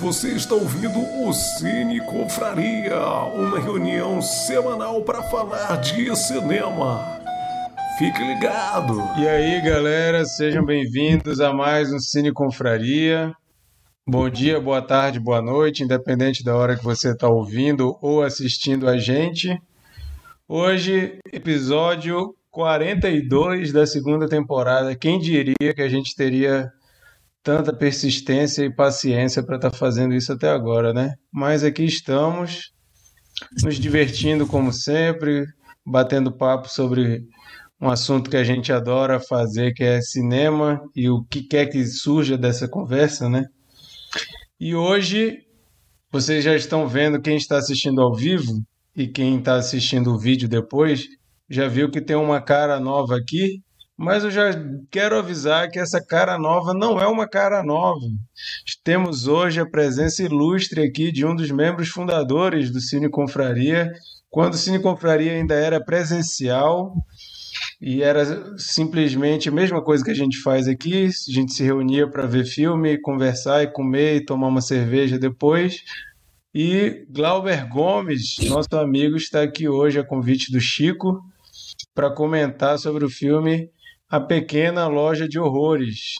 Você está ouvindo o Cine Confraria, uma reunião semanal para falar de cinema. Fique ligado! E aí, galera, sejam bem-vindos a mais um Cine Confraria. Bom dia, boa tarde, boa noite, independente da hora que você está ouvindo ou assistindo a gente. Hoje, episódio 42 da segunda temporada. Quem diria que a gente teria tanta persistência e paciência para estar tá fazendo isso até agora, né? Mas aqui estamos, nos divertindo como sempre, batendo papo sobre um assunto que a gente adora fazer, que é cinema e o que quer que surja dessa conversa, né? E hoje vocês já estão vendo quem está assistindo ao vivo e quem está assistindo o vídeo depois já viu que tem uma cara nova aqui mas eu já quero avisar que essa cara nova não é uma cara nova. Temos hoje a presença ilustre aqui de um dos membros fundadores do Cine Confraria, quando o Cine Confraria ainda era presencial e era simplesmente a mesma coisa que a gente faz aqui, a gente se reunia para ver filme, conversar e comer e tomar uma cerveja depois. E Glauber Gomes, nosso amigo, está aqui hoje a convite do Chico para comentar sobre o filme a Pequena Loja de Horrores.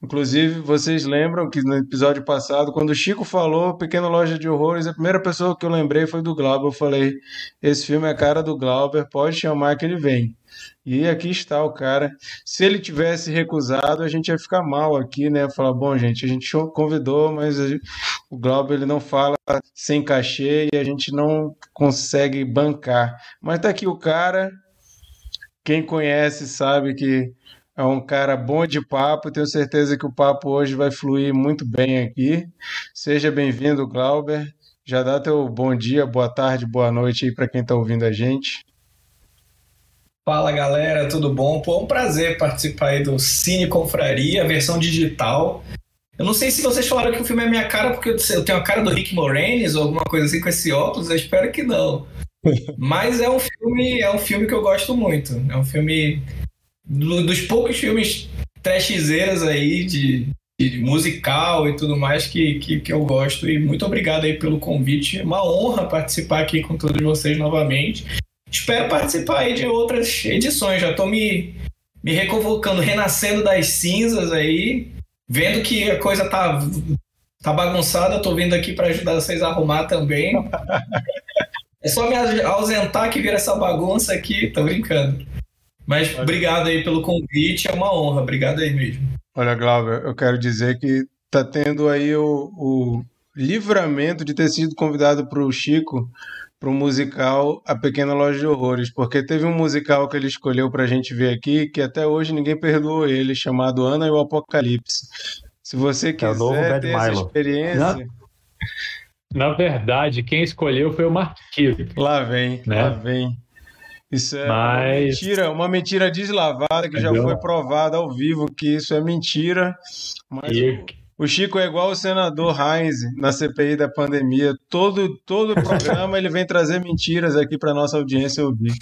Inclusive, vocês lembram que no episódio passado, quando o Chico falou Pequena Loja de Horrores, a primeira pessoa que eu lembrei foi do Glauber. Eu falei: esse filme é a cara do Glauber, pode chamar que ele vem. E aqui está o cara. Se ele tivesse recusado, a gente ia ficar mal aqui, né? Falar, bom, gente, a gente convidou, mas o Glauber ele não fala sem cachê e a gente não consegue bancar. Mas tá aqui o cara, quem conhece sabe que é um cara bom de papo. Tenho certeza que o papo hoje vai fluir muito bem aqui. Seja bem-vindo, Glauber. Já dá teu bom dia, boa tarde, boa noite aí para quem está ouvindo a gente. Fala galera, tudo bom? Pô, é um prazer participar aí do Cine Confraria, versão digital. Eu não sei se vocês falaram que o filme é minha cara porque eu tenho a cara do Rick Moranis ou alguma coisa assim com esse óculos, eu espero que não. Mas é um filme, é um filme que eu gosto muito. É um filme do, dos poucos filmes trashzeiras aí de, de, musical e tudo mais que, que, que, eu gosto. E muito obrigado aí pelo convite. É uma honra participar aqui com todos vocês novamente. Espero participar aí de outras edições. Já estou me, me reconvocando, renascendo das cinzas aí, vendo que a coisa tá, tá bagunçada. Estou vindo aqui para ajudar vocês a arrumar também. É só me ausentar que vira essa bagunça aqui, tô brincando. Mas obrigado aí pelo convite, é uma honra, obrigado aí mesmo. Olha, Glauber, eu quero dizer que tá tendo aí o, o livramento de ter sido convidado para o Chico para o musical A Pequena Loja de Horrores, porque teve um musical que ele escolheu para a gente ver aqui que até hoje ninguém perdoou ele, chamado Ana e o Apocalipse. Se você quiser é ter essa experiência... Não. Na verdade, quem escolheu foi o Marquito. Lá vem, né? lá vem. Isso é Mas... uma mentira, uma mentira deslavada que Entendeu? já foi provada ao vivo que isso é mentira. Mas e... O Chico é igual o senador Heinz na CPI da pandemia. Todo, todo programa ele vem trazer mentiras aqui para nossa audiência ouvir.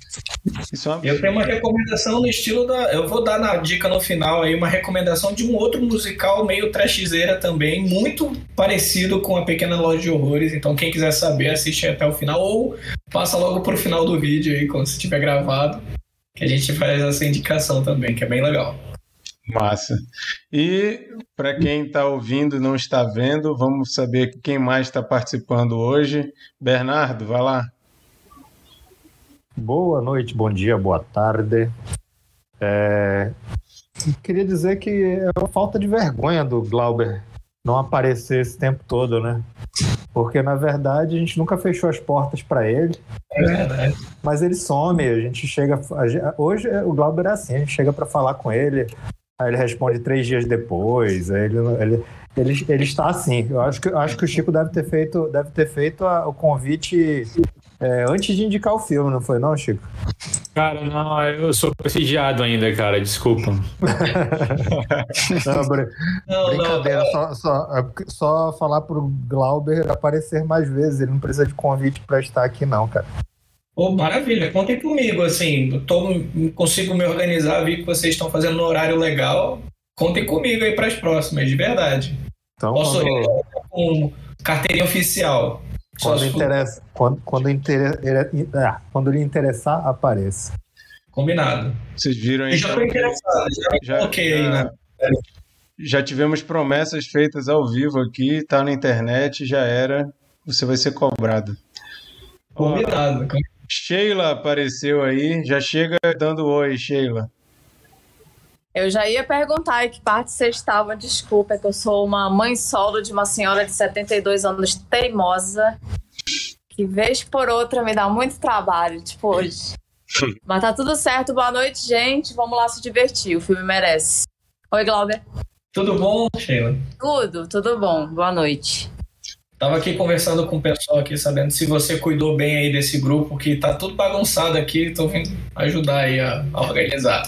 Isso é uma... Eu tenho uma recomendação no estilo da. Eu vou dar na dica no final aí uma recomendação de um outro musical meio trashzeira também, muito parecido com a Pequena Loja de Horrores. Então, quem quiser saber, assiste até o final ou passa logo pro final do vídeo aí, quando você tiver gravado, que a gente faz essa indicação também, que é bem legal. Massa. E para quem está ouvindo e não está vendo, vamos saber quem mais está participando hoje. Bernardo, vai lá. Boa noite, bom dia, boa tarde. É... Queria dizer que é uma falta de vergonha do Glauber não aparecer esse tempo todo, né? Porque na verdade a gente nunca fechou as portas para ele. É verdade. Mas ele some, a gente chega. Hoje o Glauber é assim, a gente chega para falar com ele, Aí ele responde três dias depois. ele, ele, ele, ele está assim. Eu acho que, acho que o Chico deve ter feito, deve ter feito a, o convite é, antes de indicar o filme, não foi, não, Chico? Cara, não, eu sou prestigiado ainda, cara, desculpa. não, br não, brincadeira, não, só, só, é só falar pro Glauber aparecer mais vezes, ele não precisa de convite para estar aqui, não, cara. Oh, maravilha, contem comigo, assim, tô, consigo me organizar, vi que vocês estão fazendo no horário legal. Contem comigo aí para as próximas, de verdade. Então, Posso vamos... com carteirinha oficial. Quando, interessa, quando, quando, inter- ele- ah, quando lhe interessar, apareça. Combinado. Vocês viram aí. Eu já tô interessado, já Já- coloquei aí, já- né? Já tivemos promessas feitas ao vivo aqui, tá na internet, já era. Você vai ser cobrado. Ó, Combinado. Sheila apareceu aí, já chega dando oi, Sheila. Eu já ia perguntar em que parte vocês estavam. Desculpa, é que eu sou uma mãe solo de uma senhora de 72 anos teimosa, que vez por outra me dá muito trabalho, tipo hoje. Mas tá tudo certo. Boa noite, gente. Vamos lá se divertir. O filme merece. Oi, Glauber. Tudo bom, Sheila? Tudo, tudo bom. Boa noite. Tava aqui conversando com o pessoal aqui, sabendo se você cuidou bem aí desse grupo, que tá tudo bagunçado aqui, tô vindo ajudar aí a, a organizar.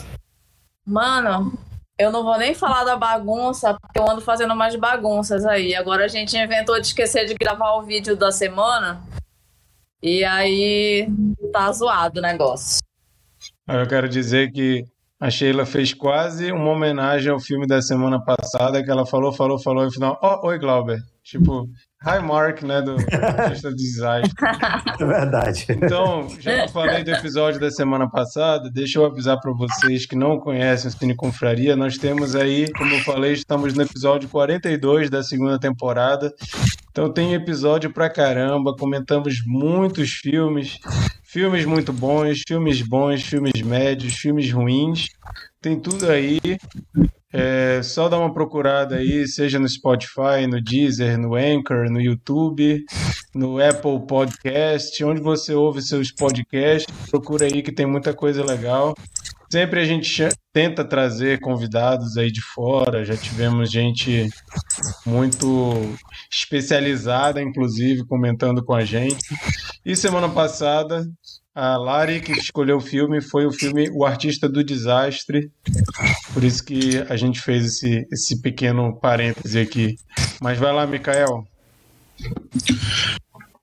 Mano, eu não vou nem falar da bagunça, porque eu ando fazendo mais bagunças aí. Agora a gente inventou de esquecer de gravar o vídeo da semana. E aí tá zoado o negócio. Eu quero dizer que a Sheila fez quase uma homenagem ao filme da semana passada, que ela falou, falou, falou, e no final, ó, oi, Glauber. Tipo, hi, Mark, né, do Artista Desastre. É verdade. Então, já que falei do episódio da semana passada, deixa eu avisar para vocês que não conhecem o Cine Confraria, nós temos aí, como eu falei, estamos no episódio 42 da segunda temporada. Então tem episódio pra caramba, comentamos muitos filmes, filmes muito bons, filmes bons, filmes médios, filmes ruins. Tem tudo aí. É só dar uma procurada aí, seja no Spotify, no Deezer, no Anchor, no YouTube, no Apple Podcast, onde você ouve seus podcasts, procura aí que tem muita coisa legal. Sempre a gente tenta trazer convidados aí de fora, já tivemos gente muito especializada, inclusive, comentando com a gente. E semana passada, a Lari que escolheu o filme foi o filme O Artista do Desastre. Por isso que a gente fez esse, esse pequeno parêntese aqui. Mas vai lá, Mikael.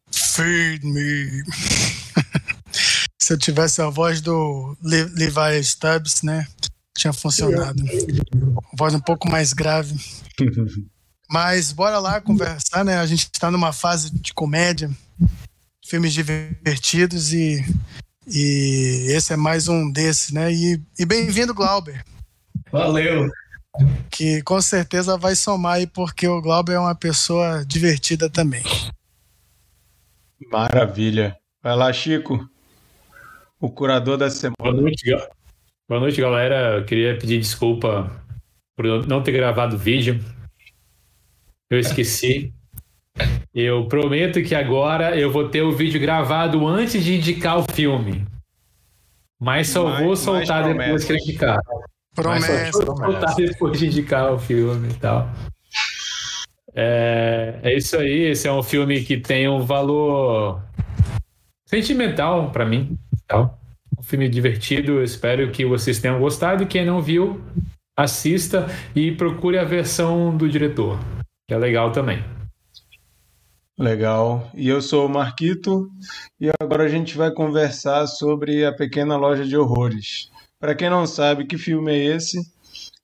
Feed me. Se eu tivesse a voz do Le Levi Stubbs, né? Tinha funcionado. Voz um pouco mais grave. Mas bora lá conversar, né? A gente está numa fase de comédia, filmes divertidos e, e esse é mais um desses, né? E, e bem-vindo, Glauber, Valeu. que com certeza vai somar aí, porque o Glauber é uma pessoa divertida também. Maravilha. Vai lá, Chico. O curador da semana. Boa noite, boa noite, galera. Eu queria pedir desculpa por não ter gravado o vídeo. Eu esqueci. Eu prometo que agora eu vou ter o vídeo gravado antes de indicar o filme. Mas só Mais- vou soltar depois que eu indicar. Mas Promessa. só vou soltar depois de indicar o filme e tal. É, é isso aí. Esse é um filme que tem um valor sentimental pra mim. Tal. Um filme divertido. Eu espero que vocês tenham gostado. E quem não viu, assista e procure a versão do diretor, que é legal também. Legal. E eu sou o Marquito e agora a gente vai conversar sobre A Pequena Loja de Horrores. Para quem não sabe que filme é esse,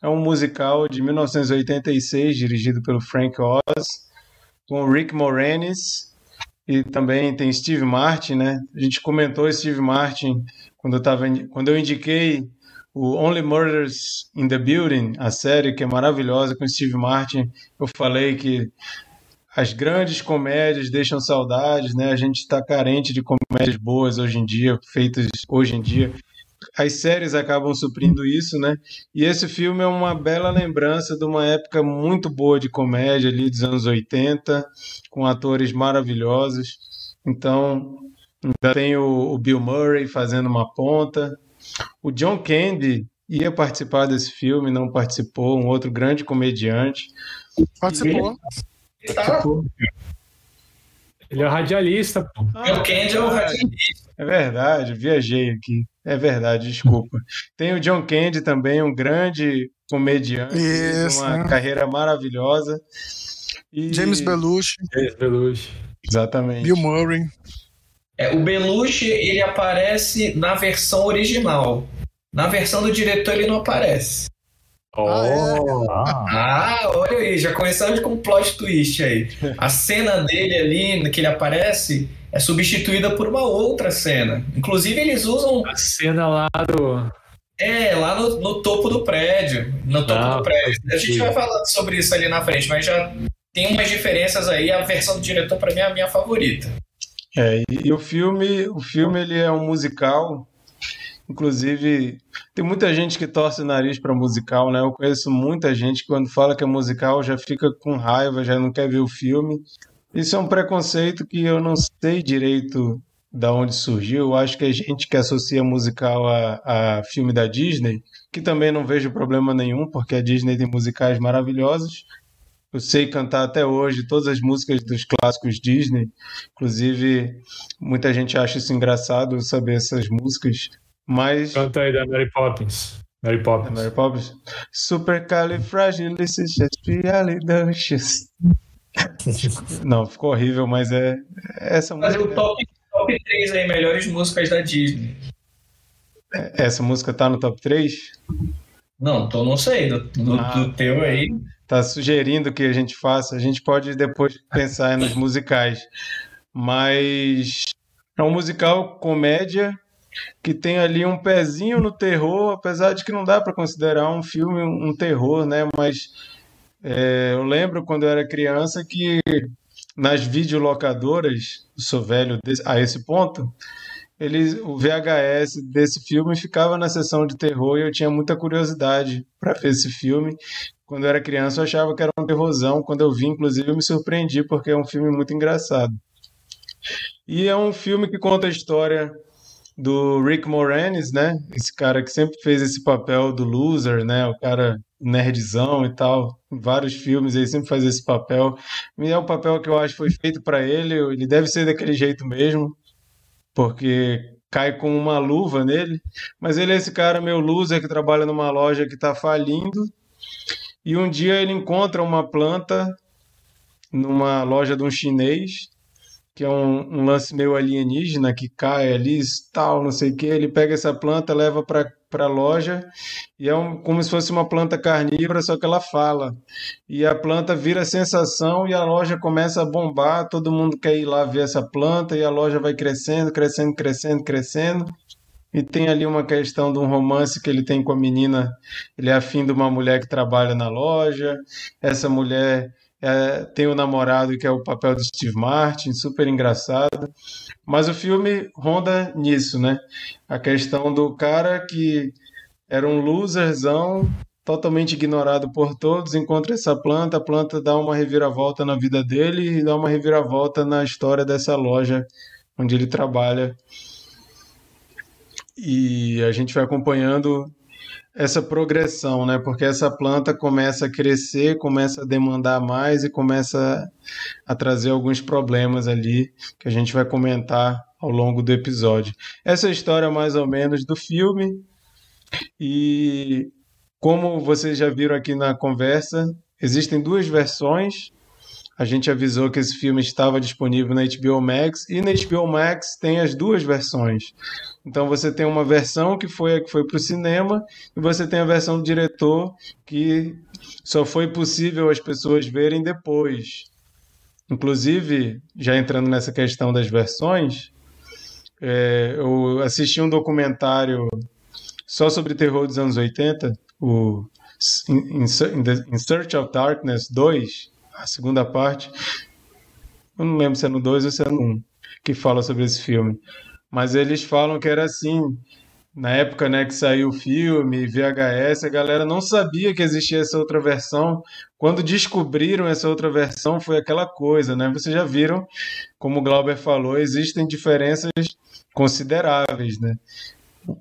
é um musical de 1986 dirigido pelo Frank Oz, com Rick Moranis e também tem Steve Martin, né? A gente comentou Steve Martin quando eu, tava, quando eu indiquei o Only Murders in the Building, a série que é maravilhosa com Steve Martin. Eu falei que as grandes comédias deixam saudades, né? A gente está carente de comédias boas hoje em dia, feitas hoje em dia. As séries acabam suprindo isso, né? E esse filme é uma bela lembrança de uma época muito boa de comédia ali dos anos 80, com atores maravilhosos. Então, ainda tem o, o Bill Murray fazendo uma ponta. O John Candy ia participar desse filme, não participou, um outro grande comediante. Participou. Tá. Ele é o radialista, pô. o Candy é o Ratinho. É verdade, viajei aqui. É verdade, desculpa. Tem o John Candy também, um grande comediante, Isso, uma né? carreira maravilhosa. E- James Belushi, James Belushi. Exatamente. Bill Murray. É, o Belushi, ele aparece na versão original. Na versão do diretor, ele não aparece. Oh. Ah, olha aí, já começamos com um plot twist aí. A cena dele ali, que ele aparece, é substituída por uma outra cena. Inclusive, eles usam. A cena lá do. É, lá no, no topo do prédio. No topo Ah, do prédio. A gente vai falar sobre isso ali na frente, mas já tem umas diferenças aí. A versão do diretor, pra mim, é a minha favorita. É, e, e o filme, o filme ele é um musical. Inclusive, tem muita gente que torce o nariz para musical, né? Eu conheço muita gente que quando fala que é musical já fica com raiva, já não quer ver o filme. Isso é um preconceito que eu não sei direito da onde surgiu. Eu acho que é gente que associa musical a, a filme da Disney, que também não vejo problema nenhum, porque a Disney tem musicais maravilhosos. Eu sei cantar até hoje todas as músicas dos clássicos Disney. Inclusive, muita gente acha isso engraçado saber essas músicas. Mas. Canta aí da Mary Poppins. Mary É Poppins. Mary Poppins. Supercalifragilisticexpialidocious. Não, ficou horrível, mas é essa Fazer música. o top, top 3 aí, melhores músicas da Disney. Essa música tá no top 3? Não, tô, não sei. Do, do, Ah. do teu aí. Tá sugerindo que a gente faça. A gente pode depois pensar nos musicais. Mas é um musical comédia que tem ali um pezinho no terror, apesar de que não dá para considerar um filme um terror, né? Mas é, eu lembro quando eu era criança que nas videolocadoras, sou velho a esse ponto, eles, o VHS desse filme ficava na sessão de terror e eu tinha muita curiosidade para ver esse filme. Quando eu era criança, eu achava que era um terrorzão. Quando eu vi, inclusive, eu me surpreendi porque é um filme muito engraçado. E é um filme que conta a história do Rick Moranis, né? Esse cara que sempre fez esse papel do loser, né? O cara nerdzão e tal. Vários filmes ele sempre faz esse papel. E é um papel que eu acho que foi feito para ele. Ele deve ser daquele jeito mesmo, porque cai com uma luva nele. Mas ele é esse cara meio loser que trabalha numa loja que está falindo. E um dia ele encontra uma planta numa loja de um chinês, que é um, um lance meio alienígena que cai ali, tal, não sei o que. Ele pega essa planta, leva para para loja e é um, como se fosse uma planta carnívora, só que ela fala. E a planta vira sensação e a loja começa a bombar, todo mundo quer ir lá ver essa planta e a loja vai crescendo, crescendo, crescendo, crescendo. E tem ali uma questão de um romance que ele tem com a menina. Ele é afim de uma mulher que trabalha na loja. Essa mulher é, tem o namorado que é o papel de Steve Martin, super engraçado. Mas o filme ronda nisso, né? A questão do cara que era um loserzão, totalmente ignorado por todos, encontra essa planta, a planta dá uma reviravolta na vida dele e dá uma reviravolta na história dessa loja onde ele trabalha. E a gente vai acompanhando essa progressão, né? Porque essa planta começa a crescer, começa a demandar mais e começa a trazer alguns problemas ali que a gente vai comentar ao longo do episódio. Essa é a história mais ou menos do filme. E como vocês já viram aqui na conversa, existem duas versões. A gente avisou que esse filme estava disponível na HBO Max e na HBO Max tem as duas versões. Então você tem uma versão que foi a que foi para o cinema e você tem a versão do diretor que só foi possível as pessoas verem depois. Inclusive, já entrando nessa questão das versões, é, eu assisti um documentário só sobre terror dos anos 80, o In, In Search of Darkness 2, a segunda parte. Eu não lembro se é no 2 ou se é no 1 que fala sobre esse filme. Mas eles falam que era assim. Na época né, que saiu o filme, VHS, a galera não sabia que existia essa outra versão. Quando descobriram essa outra versão, foi aquela coisa, né? Vocês já viram, como o Glauber falou, existem diferenças consideráveis, né?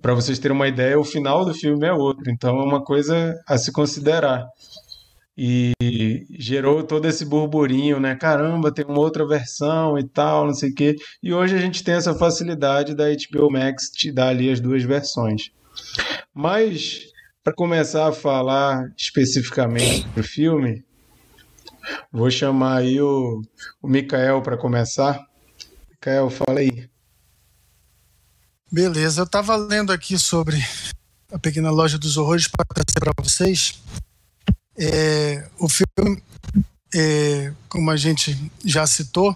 Para vocês terem uma ideia, o final do filme é outro, então é uma coisa a se considerar. E gerou todo esse burburinho, né? Caramba, tem uma outra versão e tal, não sei o quê. E hoje a gente tem essa facilidade da HBO Max te dar ali as duas versões. Mas, para começar a falar especificamente do filme, vou chamar aí o, o Mikael para começar. Mikael, fala aí. Beleza, eu estava lendo aqui sobre a Pequena Loja dos Horrores para trazer para vocês. É, o filme, é, como a gente já citou,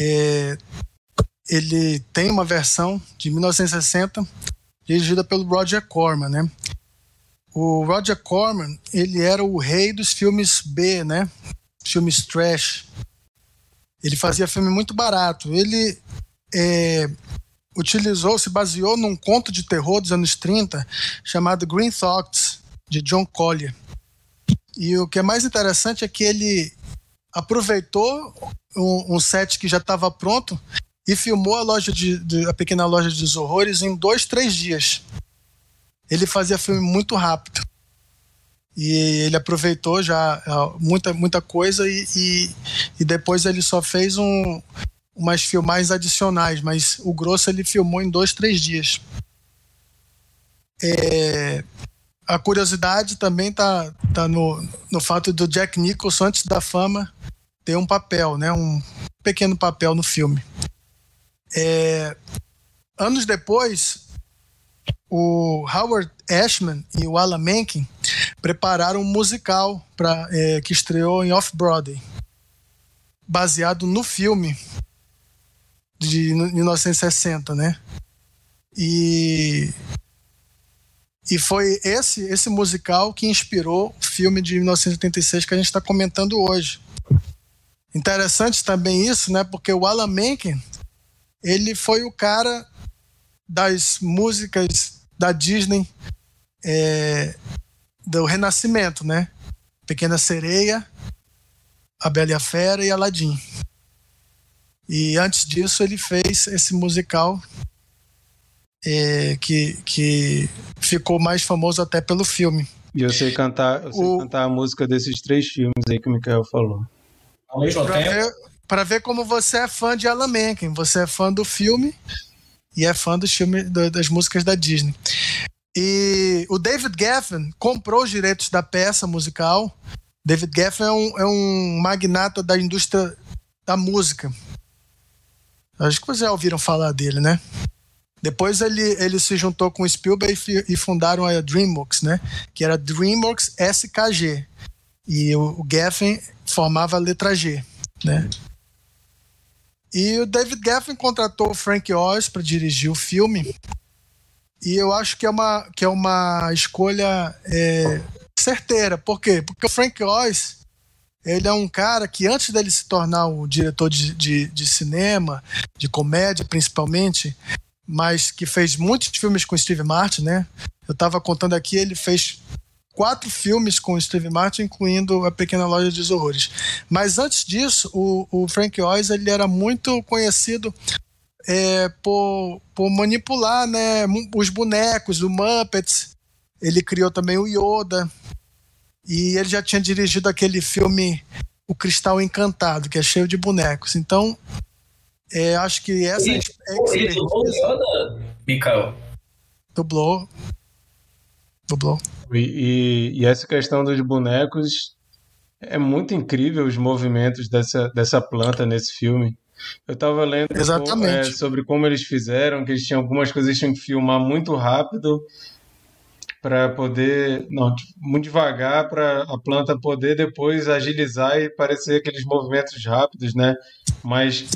é, ele tem uma versão de 1960 dirigida pelo Roger Corman, né? O Roger Corman, ele era o rei dos filmes B, né? Filmes trash. Ele fazia filme muito barato. Ele é, utilizou, se baseou num conto de terror dos anos 30 chamado Green Thoughts, de John Collier. E o que é mais interessante é que ele aproveitou um, um set que já estava pronto e filmou a loja de, de, a pequena loja dos horrores em dois, três dias. Ele fazia filme muito rápido e ele aproveitou já muita muita coisa e, e, e depois ele só fez um umas filmagens adicionais, mas o grosso ele filmou em dois, três dias. É, a curiosidade também tá, tá no, no fato do Jack Nicholson, antes da fama, ter um papel, né? um pequeno papel no filme. É, anos depois, o Howard Ashman e o Alan Menken prepararam um musical pra, é, que estreou em Off-Broadway, baseado no filme de 1960, né? E e foi esse esse musical que inspirou o filme de 1986 que a gente está comentando hoje. Interessante também isso, né? Porque o Alan Menken ele foi o cara das músicas da Disney é, do Renascimento, né? Pequena Sereia, A Bela e a Fera e Aladim. E antes disso ele fez esse musical é, que, que ficou mais famoso até pelo filme. E eu sei cantar, eu sei o... cantar a música desses três filmes aí que o Mikael falou. Ao mesmo pra tempo. Ver, pra ver como você é fã de Alan Menken. Você é fã do filme e é fã dos filmes, das músicas da Disney. E o David Geffen comprou os direitos da peça musical. David Geffen é um, é um magnata da indústria da música. Acho que vocês já ouviram falar dele, né? Depois ele, ele se juntou com o Spielberg e, e fundaram a DreamWorks, né? Que era DreamWorks SKG. E o, o Geffen formava a letra G, né? E o David Geffen contratou o Frank Oz para dirigir o filme. E eu acho que é uma, que é uma escolha é, certeira. Por quê? Porque o Frank Oz ele é um cara que antes dele se tornar o diretor de, de, de cinema, de comédia principalmente, mas que fez muitos filmes com Steve Martin, né? Eu estava contando aqui, ele fez quatro filmes com Steve Martin, incluindo A Pequena Loja dos Horrores. Mas antes disso, o, o Frank Oz ele era muito conhecido é, por, por manipular né, os bonecos, o Muppets. Ele criou também o Yoda. E ele já tinha dirigido aquele filme O Cristal Encantado, que é cheio de bonecos. Então, é, acho que essa ele, é ele dublou Mikael? Dublou. Dublou. E, e, e, essa questão dos bonecos é muito incrível os movimentos dessa, dessa planta nesse filme. Eu estava lendo com, é, sobre como eles fizeram, que eles tinham algumas coisas que tinham que filmar muito rápido para poder, não, muito devagar para a planta poder depois agilizar e parecer aqueles movimentos rápidos, né? Mas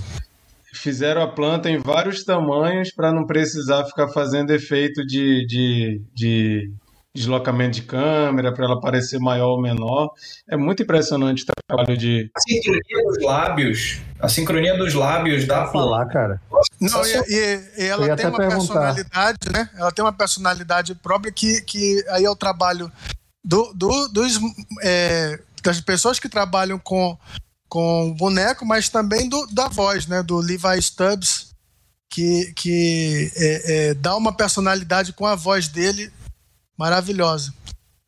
fizeram a planta em vários tamanhos para não precisar ficar fazendo efeito de, de, de deslocamento de câmera para ela parecer maior ou menor. É muito impressionante o trabalho de. A sincronia dos lábios. A sincronia dos lábios dá para falar, cara. Não, e, e, e ela tem uma perguntar. personalidade, né? Ela tem uma personalidade própria que, que aí é o trabalho do, do dos, é, das pessoas que trabalham com, com boneco, mas também do, da voz, né? Do Levi Stubbs, que, que é, é, dá uma personalidade com a voz dele maravilhosa.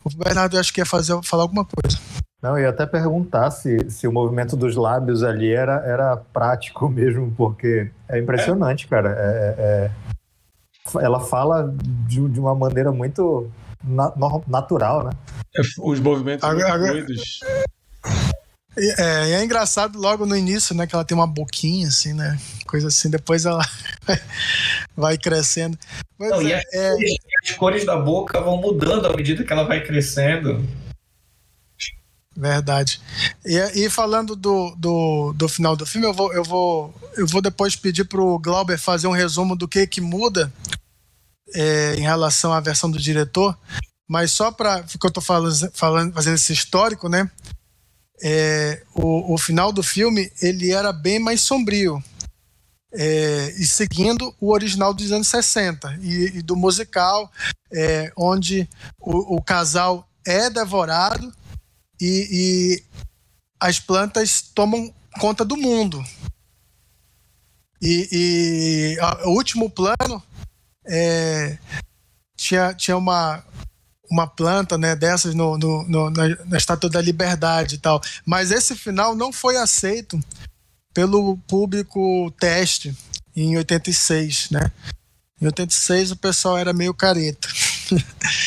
O Bernardo acho que ia fazer, falar alguma coisa. Não, eu ia até perguntar se, se o movimento dos lábios ali era, era prático mesmo, porque é impressionante, é. cara. É, é, é, ela fala de, de uma maneira muito na, natural, né? É, os movimentos agora, fluidos. É, é engraçado logo no início, né? Que ela tem uma boquinha, assim, né? Coisa assim, depois ela vai crescendo. Não, é, as, é... as, cores da boca vão mudando à medida que ela vai crescendo. Verdade. E, e falando do, do, do, final do filme, eu vou, eu vou, eu vou depois pedir para o Glauber fazer um resumo do que, que muda é, em relação à versão do diretor. Mas só para. Porque eu estou falando, falando, fazendo esse histórico, né? É, o, o final do filme ele era bem mais sombrio. É, e seguindo o original dos anos 60 e, e do musical, é, onde o, o casal é devorado e, e as plantas tomam conta do mundo. E, e a, o último plano é, tinha, tinha uma, uma planta né, dessas no, no, no na, na, Estátua da Liberdade e tal. Mas esse final não foi aceito pelo público teste em 86, né? Em 86 o pessoal era meio careta.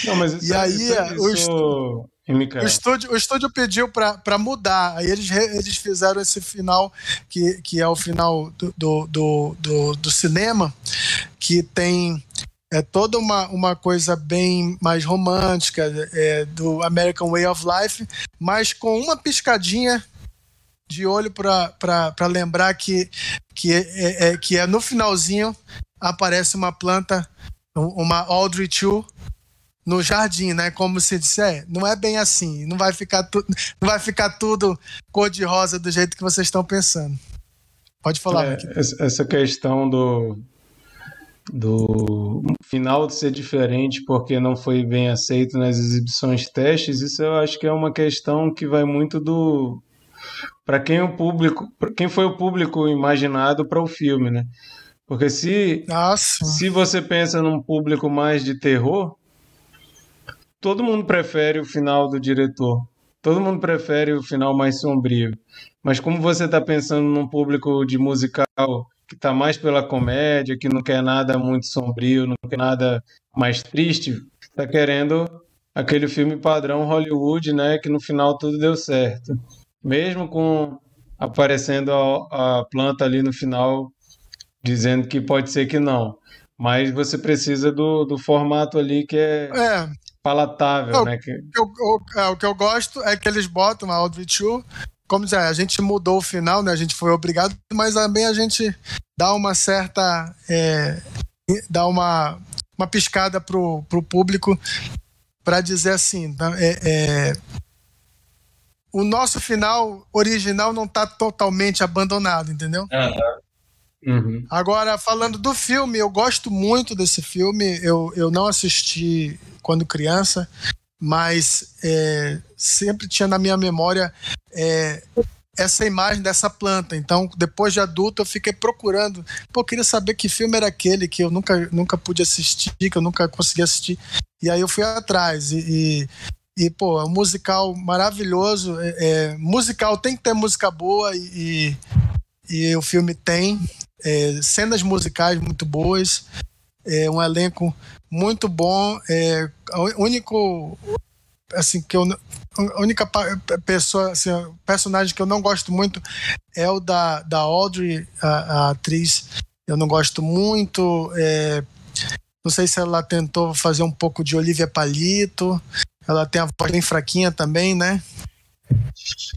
Não, mas isso, e aí isso, o, isso... O estúdio, o estúdio pediu para mudar, aí eles, eles fizeram esse final, que, que é o final do, do, do, do, do cinema, que tem é toda uma, uma coisa bem mais romântica é, do American Way of Life, mas com uma piscadinha de olho para lembrar que, que, é, é, que é no finalzinho aparece uma planta, uma Audrey 2, no jardim, né? Como se disser, é, não é bem assim, não vai ficar tudo, não vai ficar tudo cor de rosa do jeito que vocês estão pensando. Pode falar. É, essa questão do do final de ser diferente porque não foi bem aceito nas exibições testes, isso eu acho que é uma questão que vai muito do para quem o público, quem foi o público imaginado para o filme, né? Porque se Nossa. se você pensa num público mais de terror, todo mundo prefere o final do diretor. Todo mundo prefere o final mais sombrio. Mas como você está pensando num público de musical que está mais pela comédia, que não quer nada muito sombrio, não quer nada mais triste, está querendo aquele filme padrão Hollywood, né? Que no final tudo deu certo. Mesmo com aparecendo a, a planta ali no final dizendo que pode ser que não. Mas você precisa do, do formato ali que é, é palatável, né? Que... Eu, eu, é, o que eu gosto é que eles botam a Audrey 2 como dizer, a gente mudou o final, né? A gente foi obrigado, mas também a gente dá uma certa. É, dá uma, uma piscada pro, pro público para dizer assim: tá? é, é, o nosso final original não está totalmente abandonado, entendeu? Uhum. Agora, falando do filme, eu gosto muito desse filme. Eu, eu não assisti quando criança, mas é, sempre tinha na minha memória é, essa imagem dessa planta. Então, depois de adulto, eu fiquei procurando. Pô, queria saber que filme era aquele que eu nunca, nunca pude assistir, que eu nunca consegui assistir. E aí eu fui atrás. E, e, e pô, é um musical maravilhoso. É, é, musical tem que ter música boa e, e, e o filme tem. É, cenas musicais muito boas. É um elenco muito bom. É, o único assim que eu a única pessoa assim, personagem que eu não gosto muito é o da, da Audrey a, a atriz. Eu não gosto muito é, não sei se ela tentou fazer um pouco de Olivia Palito. Ela tem a voz bem fraquinha também né?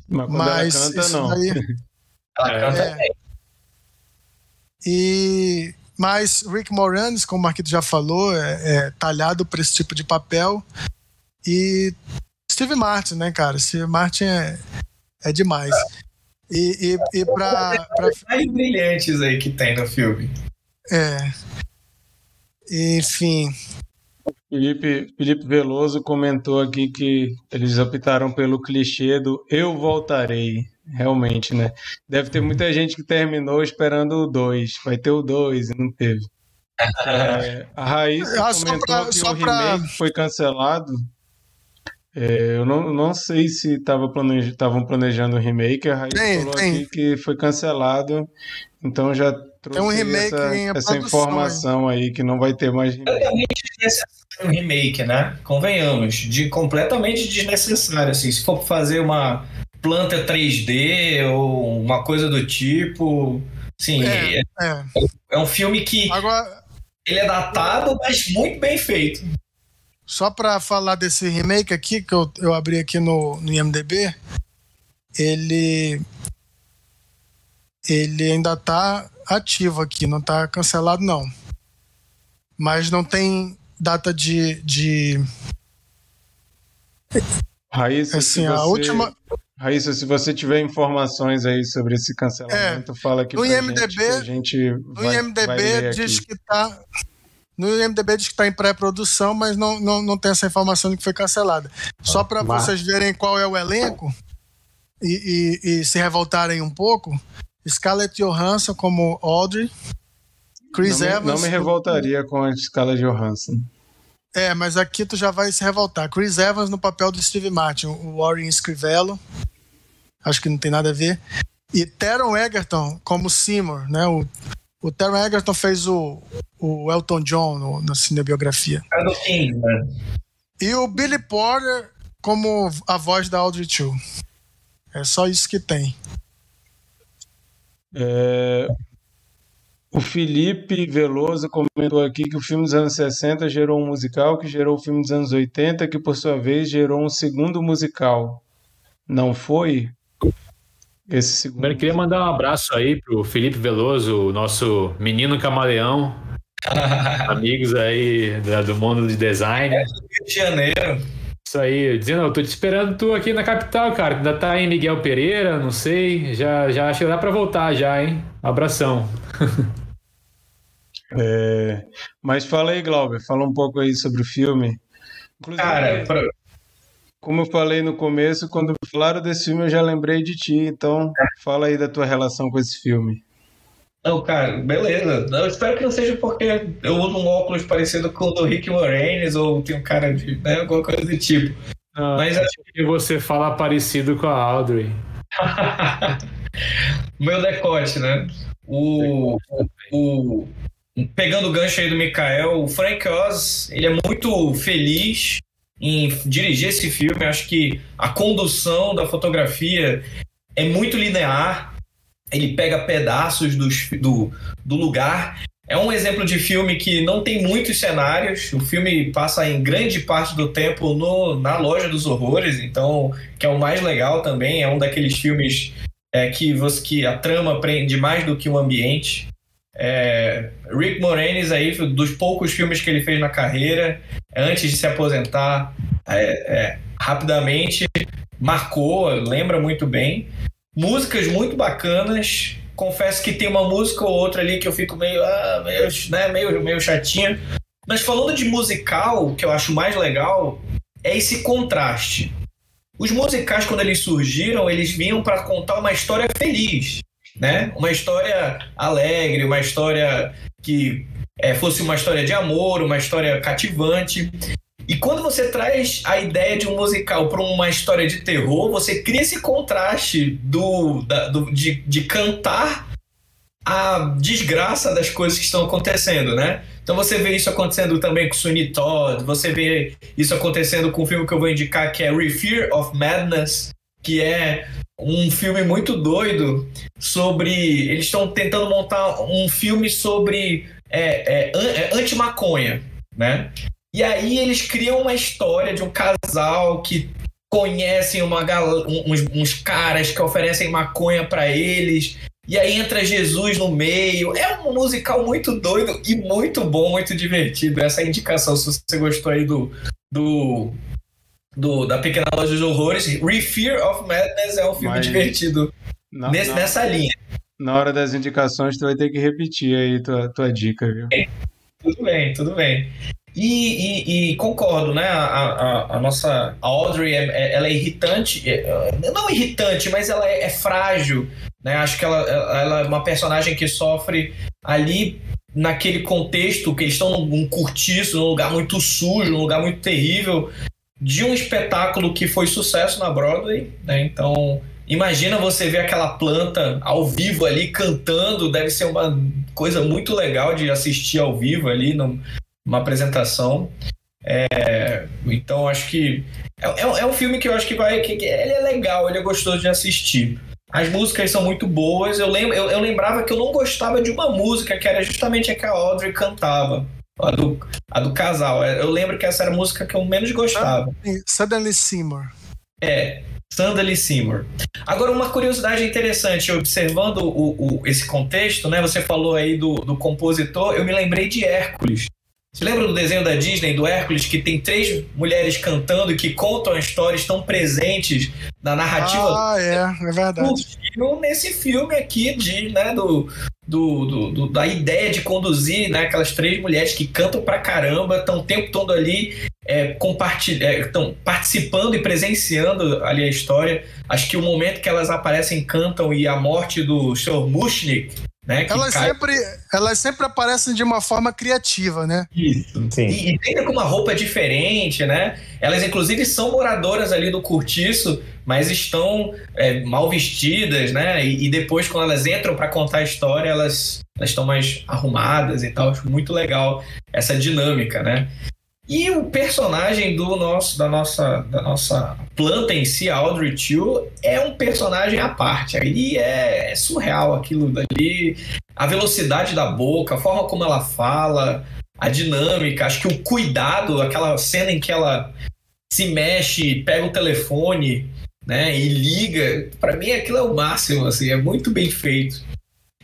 Mas, mas ela canta não. daí, ela canta é, e mas Rick Moranis, como o Marquito já falou, é, é talhado para esse tipo de papel. E Steve Martin, né, cara? Steve Martin é, é demais. E, e, e para. Pra... mais brilhantes aí que tem no filme. É. Enfim. Felipe, Felipe Veloso comentou aqui que eles optaram pelo clichê do eu voltarei realmente, né? Deve ter muita gente que terminou esperando o 2. Vai ter o 2 e não teve. É, a Raíssa ah, comentou pra, que o pra... remake foi cancelado. É, eu não, não sei se estavam planeja, planejando o remake. A Raíssa tem, falou tem. aqui que foi cancelado. Então já trouxe um remake essa, essa informação aí que não vai ter mais remake. um remake, né? Convenhamos, de completamente desnecessário. Assim, se for fazer uma planta 3D ou uma coisa do tipo. Sim, é, é, é. é um filme que Agora... ele é datado, mas muito bem feito. Só para falar desse remake aqui, que eu, eu abri aqui no, no IMDB, ele, ele ainda tá ativo aqui, não tá cancelado não. Mas não tem data de. de... Raíssa, assim, se a você... última. Raíssa, se você tiver informações aí sobre esse cancelamento, fala aqui no pra IMDb, gente, que a gente No vai, vai IMDB ler diz aqui. que tá. No IMDB diz que está em pré-produção, mas não, não, não tem essa informação de que foi cancelada. Só para Mas- vocês verem qual é o elenco e, e- e se revoltarem um pouco, Scarlett Johansson como Audrey, Chris não, me, Evans. não me revoltaria com a de Johansson. É, mas aqui tu já vai se revoltar. Chris Evans no papel do Steve Martin, o Warren Scrivello. Acho que não tem nada a ver. E Taron Egerton como Seymour, né? O, o Taron Egerton fez o, o Elton John no- na cinebiografia. Cara do King, né? E o Billy Porter como a voz da Audrey 2. É só isso que tem. É, O Felipe Veloso comentou aqui que o filme dos anos 60 gerou um musical que gerou o filme dos anos 80, que por sua vez gerou um segundo musical. Não foi? Esse segundo. Primeiro, eu queria mandar um abraço aí pro Felipe Veloso, o nosso menino camaleão, amigos aí do mundo de design. Rio de Janeiro. Isso aí, dizendo, eu tô te esperando tu aqui na capital, cara. Ainda tá em Miguel Pereira, não sei. Já, já acho que dá pra voltar já, hein? Abração. É, Mas fala aí, Glauber, fala um pouco aí sobre o filme. Inclusive, Cara, pra- como eu falei no começo, quando falaram desse filme eu já lembrei de ti, então fala aí da tua relação com esse filme. Não, cara, beleza. Eu espero que não seja porque eu uso um óculos parecido com o do Rick Moranis ou tem um cara de. Né, alguma coisa do tipo. Ah, Mas acho que você fala parecido com a Audrey. Meu decote, né? O, o, o- pegando o gancho aí do Mikael, o Frank Oz, ele é muito feliz em dirigir esse filme. Acho que a condução da fotografia é muito linear. Ele pega pedaços do, do lugar. É um exemplo de filme que não tem muitos cenários. O filme passa em grande parte do tempo no, na loja dos horrores, então que é o mais legal também. É um daqueles filmes é, que, você, que a trama prende mais do que o ambiente. É, Rick Moranis aí, dos poucos filmes que ele fez na carreira, antes de se aposentar, é, é, rapidamente marcou, lembra muito bem. Músicas muito bacanas. Confesso que tem uma música ou outra ali que eu fico meio, ah, meio, né, meio, meio chatinho. Mas falando de musical, que eu acho mais legal é esse contraste. Os musicais, quando eles surgiram, eles vinham para contar uma história feliz, né? Uma história alegre, uma história que é, fosse uma história de amor, uma história cativante. E quando você traz a ideia de um musical para uma história de terror, você cria esse contraste do, da- do- de, de cantar a desgraça das coisas que estão acontecendo, né? Então você vê isso acontecendo também com Sweeney Todd, você vê isso acontecendo com o filme que eu vou indicar, que é Fear of Madness, que é um filme muito doido sobre. Eles estão tentando montar um filme sobre é, é, é, anti-maconha, né? E aí eles criam uma história de um casal que conhecem uma gal- uns, uns caras que oferecem maconha pra eles. E aí entra Jesus no meio. É um musical muito doido e muito bom, muito divertido. Essa é indicação, se você gostou aí do, do, do- da Pequena Loja dos Horrores. Fear of Madness é um filme Mas- divertido Na, nesse- na- nessa linha. na hora das indicações, tu vai ter que repetir aí tua, tua dica, viu? Tudo bem, tudo bem. E, e- e concordo, né? A, a- a nossa a Audrey, é- é- ela é irritante, é, não irritante, mas ela é, é frágil, né? Acho que ela, ela é uma personagem que sofre ali naquele contexto que eles estão num, cortiço, num lugar muito sujo, num lugar muito terrível, de um espetáculo que foi sucesso na Broadway, né? Então, imagina você ver aquela planta ao vivo ali cantando, deve ser uma coisa muito legal de assistir ao vivo ali num- numa apresentação. É, então, acho que é, é- é um filme que eu acho que vai. Que, que ele é legal, ele é gostoso de assistir. As músicas são muito boas. Eu, lembro, eu, eu lembrava que eu não gostava de uma música, que era justamente a que a Audrey cantava. A do, a do casal. É, eu lembro que essa era a música que eu menos gostava. Suddenly Seymour. É, Sandali Seymour. Agora, uma curiosidade interessante, observando o, o, esse contexto, né? Você falou aí do, do compositor, eu me lembrei de Hércules. Você lembra do desenho da Disney, do Hércules, que tem três mulheres cantando e que contam a história, estão presentes na narrativa? Ah, é, é verdade. Nesse filme aqui, de, né, do, do, do, do, da ideia de conduzir né, aquelas três mulheres que cantam pra caramba, estão o tempo todo ali é, estão é, participando e presenciando ali a história. Acho que o momento que elas aparecem, cantam e a morte do Sr. Mushnik né, elas, cai... sempre, elas sempre aparecem de uma forma criativa, né? Isso. Sim. E, e com uma roupa diferente, né? Elas, inclusive, são moradoras ali do cortiço, mas estão é, mal vestidas, né? E, e, depois, quando elas entram para contar a história, elas, elas estão mais arrumadas e tal. Acho muito legal essa dinâmica, né? E o personagem do nosso, da, nossa, da nossa planta em si, a Audrey Chu, é um personagem à parte. Ali é, é surreal aquilo dali. A velocidade da boca, a forma como ela fala, a dinâmica, acho que o cuidado, aquela cena em que ela se mexe, pega o telefone, né, e liga, para mim aquilo é o máximo, assim, é muito bem feito.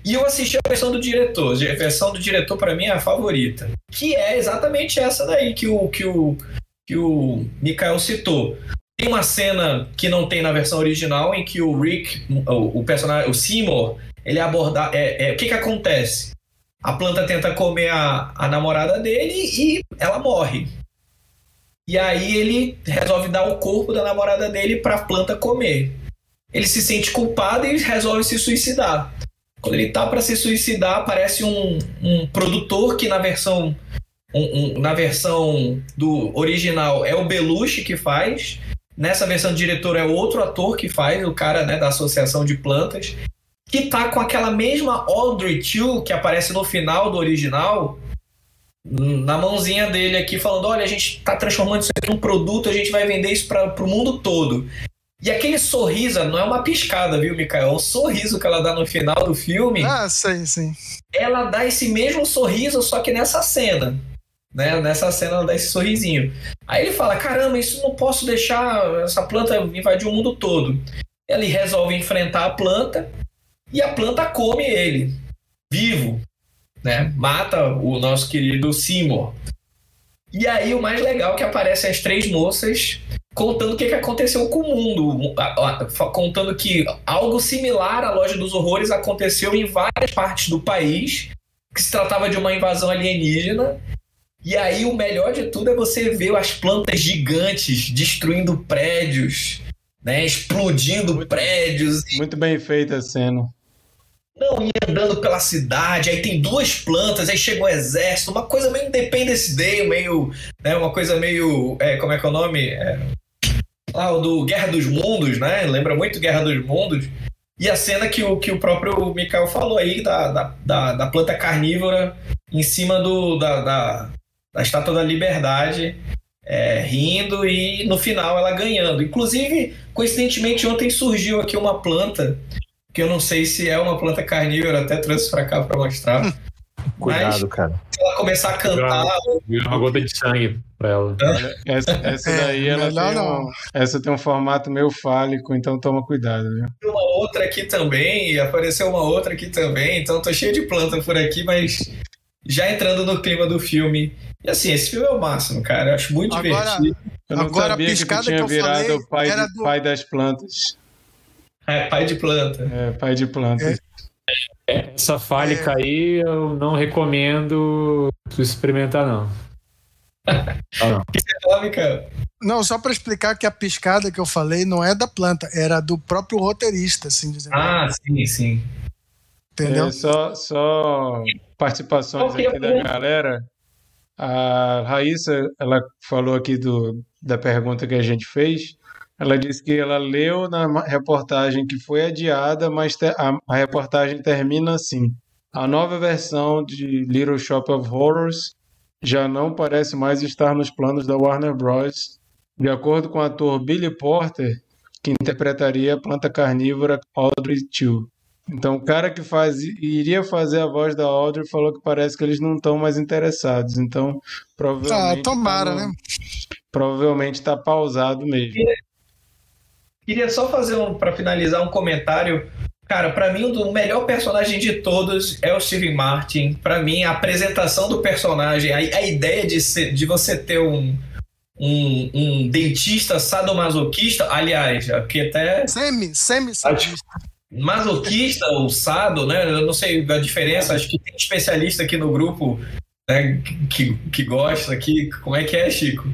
E eu assisti a versão do diretor. A versão do diretor, para mim, é a favorita. Que é exatamente essa daí que o, que o, que o Mikael citou. Tem uma cena que não tem na versão original, em que o Rick, o, o personagem, o Seymour, ele aborda. É, é, o que, que acontece? A planta tenta comer a, a namorada dele e ela morre. E aí ele resolve dar o corpo da namorada dele para a planta comer. Ele se sente culpado e resolve se suicidar. Quando ele tá para se suicidar, aparece um, um produtor que na versão um, um, na versão do original é o Belushi que faz. Nessa versão do diretor é outro ator que faz, o cara né, da Associação de Plantas, que tá com aquela mesma Audrey Chu que aparece no final do original, na mãozinha dele aqui, falando: olha, a gente tá transformando isso aqui um produto, a gente vai vender isso para o mundo todo. E aquele sorriso, não é uma piscada, viu, Mikael? É um sorriso que ela dá no final do filme. Ah, sim, sim. Ela dá esse mesmo sorriso, só que nessa cena. Né? Nessa cena ela dá esse sorrisinho. Aí ele fala: caramba, isso não posso deixar essa planta invadir o mundo todo. Ele resolve enfrentar a planta e a planta come ele, vivo. Né? Mata o nosso querido Seymour. E aí o mais legal é que aparecem as três moças contando o que, que aconteceu com o mundo, contando que algo similar à Loja dos Horrores aconteceu em várias partes do país, que se tratava de uma invasão alienígena. E aí o melhor de tudo é você ver as plantas gigantes destruindo prédios, né, explodindo muito, prédios. Muito bem feita a cena. Não, ia andando pela cidade, aí tem duas plantas, aí chega o exército, uma coisa meio Independence Day, meio, né, uma coisa meio, é, como é que é o nome? É, ah, o do Guerra dos Mundos, né? Lembra muito Guerra dos Mundos. E a cena que o, que o próprio Mikael falou aí, da, da, da, da planta carnívora em cima do, da, da, da Estátua da Liberdade, é, rindo e no final ela ganhando. Inclusive, coincidentemente, ontem surgiu aqui uma planta, que eu não sei se é uma planta carnívora, até trouxe pra cá pra mostrar. Cuidado, Mas, cara. Se ela começar a cantar. uma gota de sangue pra ela. Essa, essa é, daí ela tem, um, essa tem um formato meio fálico, então toma cuidado, viu? Uma outra aqui também, apareceu uma outra aqui também, então tô cheio de planta por aqui, mas já entrando no clima do filme. E assim, esse filme é o máximo, cara. Eu acho muito agora, divertido. Eu não agora, sabia a piscada que, tu tinha que eu virado falei pai, era de, do... pai das plantas. É, pai de planta. É, pai de plantas. É. Essa fálica é. aí eu não recomendo tu experimentar, não. Não. só para explicar que a piscada que eu falei não é da planta, era do próprio roteirista, assim dizendo. Ah, sim, sim. Entendeu? É, só, só participações aqui da galera. A Raíssa, ela falou aqui do, da pergunta que a gente fez. Ela disse que ela leu na reportagem que foi adiada, mas a, a reportagem termina assim. A nova versão de Little Shop of Horrors já não parece mais estar nos planos da Warner Bros. De acordo com o ator Billy Porter, que interpretaria a planta carnívora Audrey Chu. Então, o cara que faz, iria fazer a voz da Audrey falou que parece que eles não estão mais interessados. Então, provavelmente. Ah, tomara, tá né? Provavelmente está pausado mesmo. Queria só fazer um, para finalizar um comentário. Cara, pra mim o melhor personagem de todos é o Steve Martin. Pra mim a apresentação do personagem, a, a ideia de, ser, de você ter um, um, um dentista sadomasoquista, aliás, que até Semi, semi, sadista. masoquista ou sado, né? Eu não sei a diferença. Acho que tem especialista aqui no grupo né, que, que gosta aqui. Como é que é, Chico?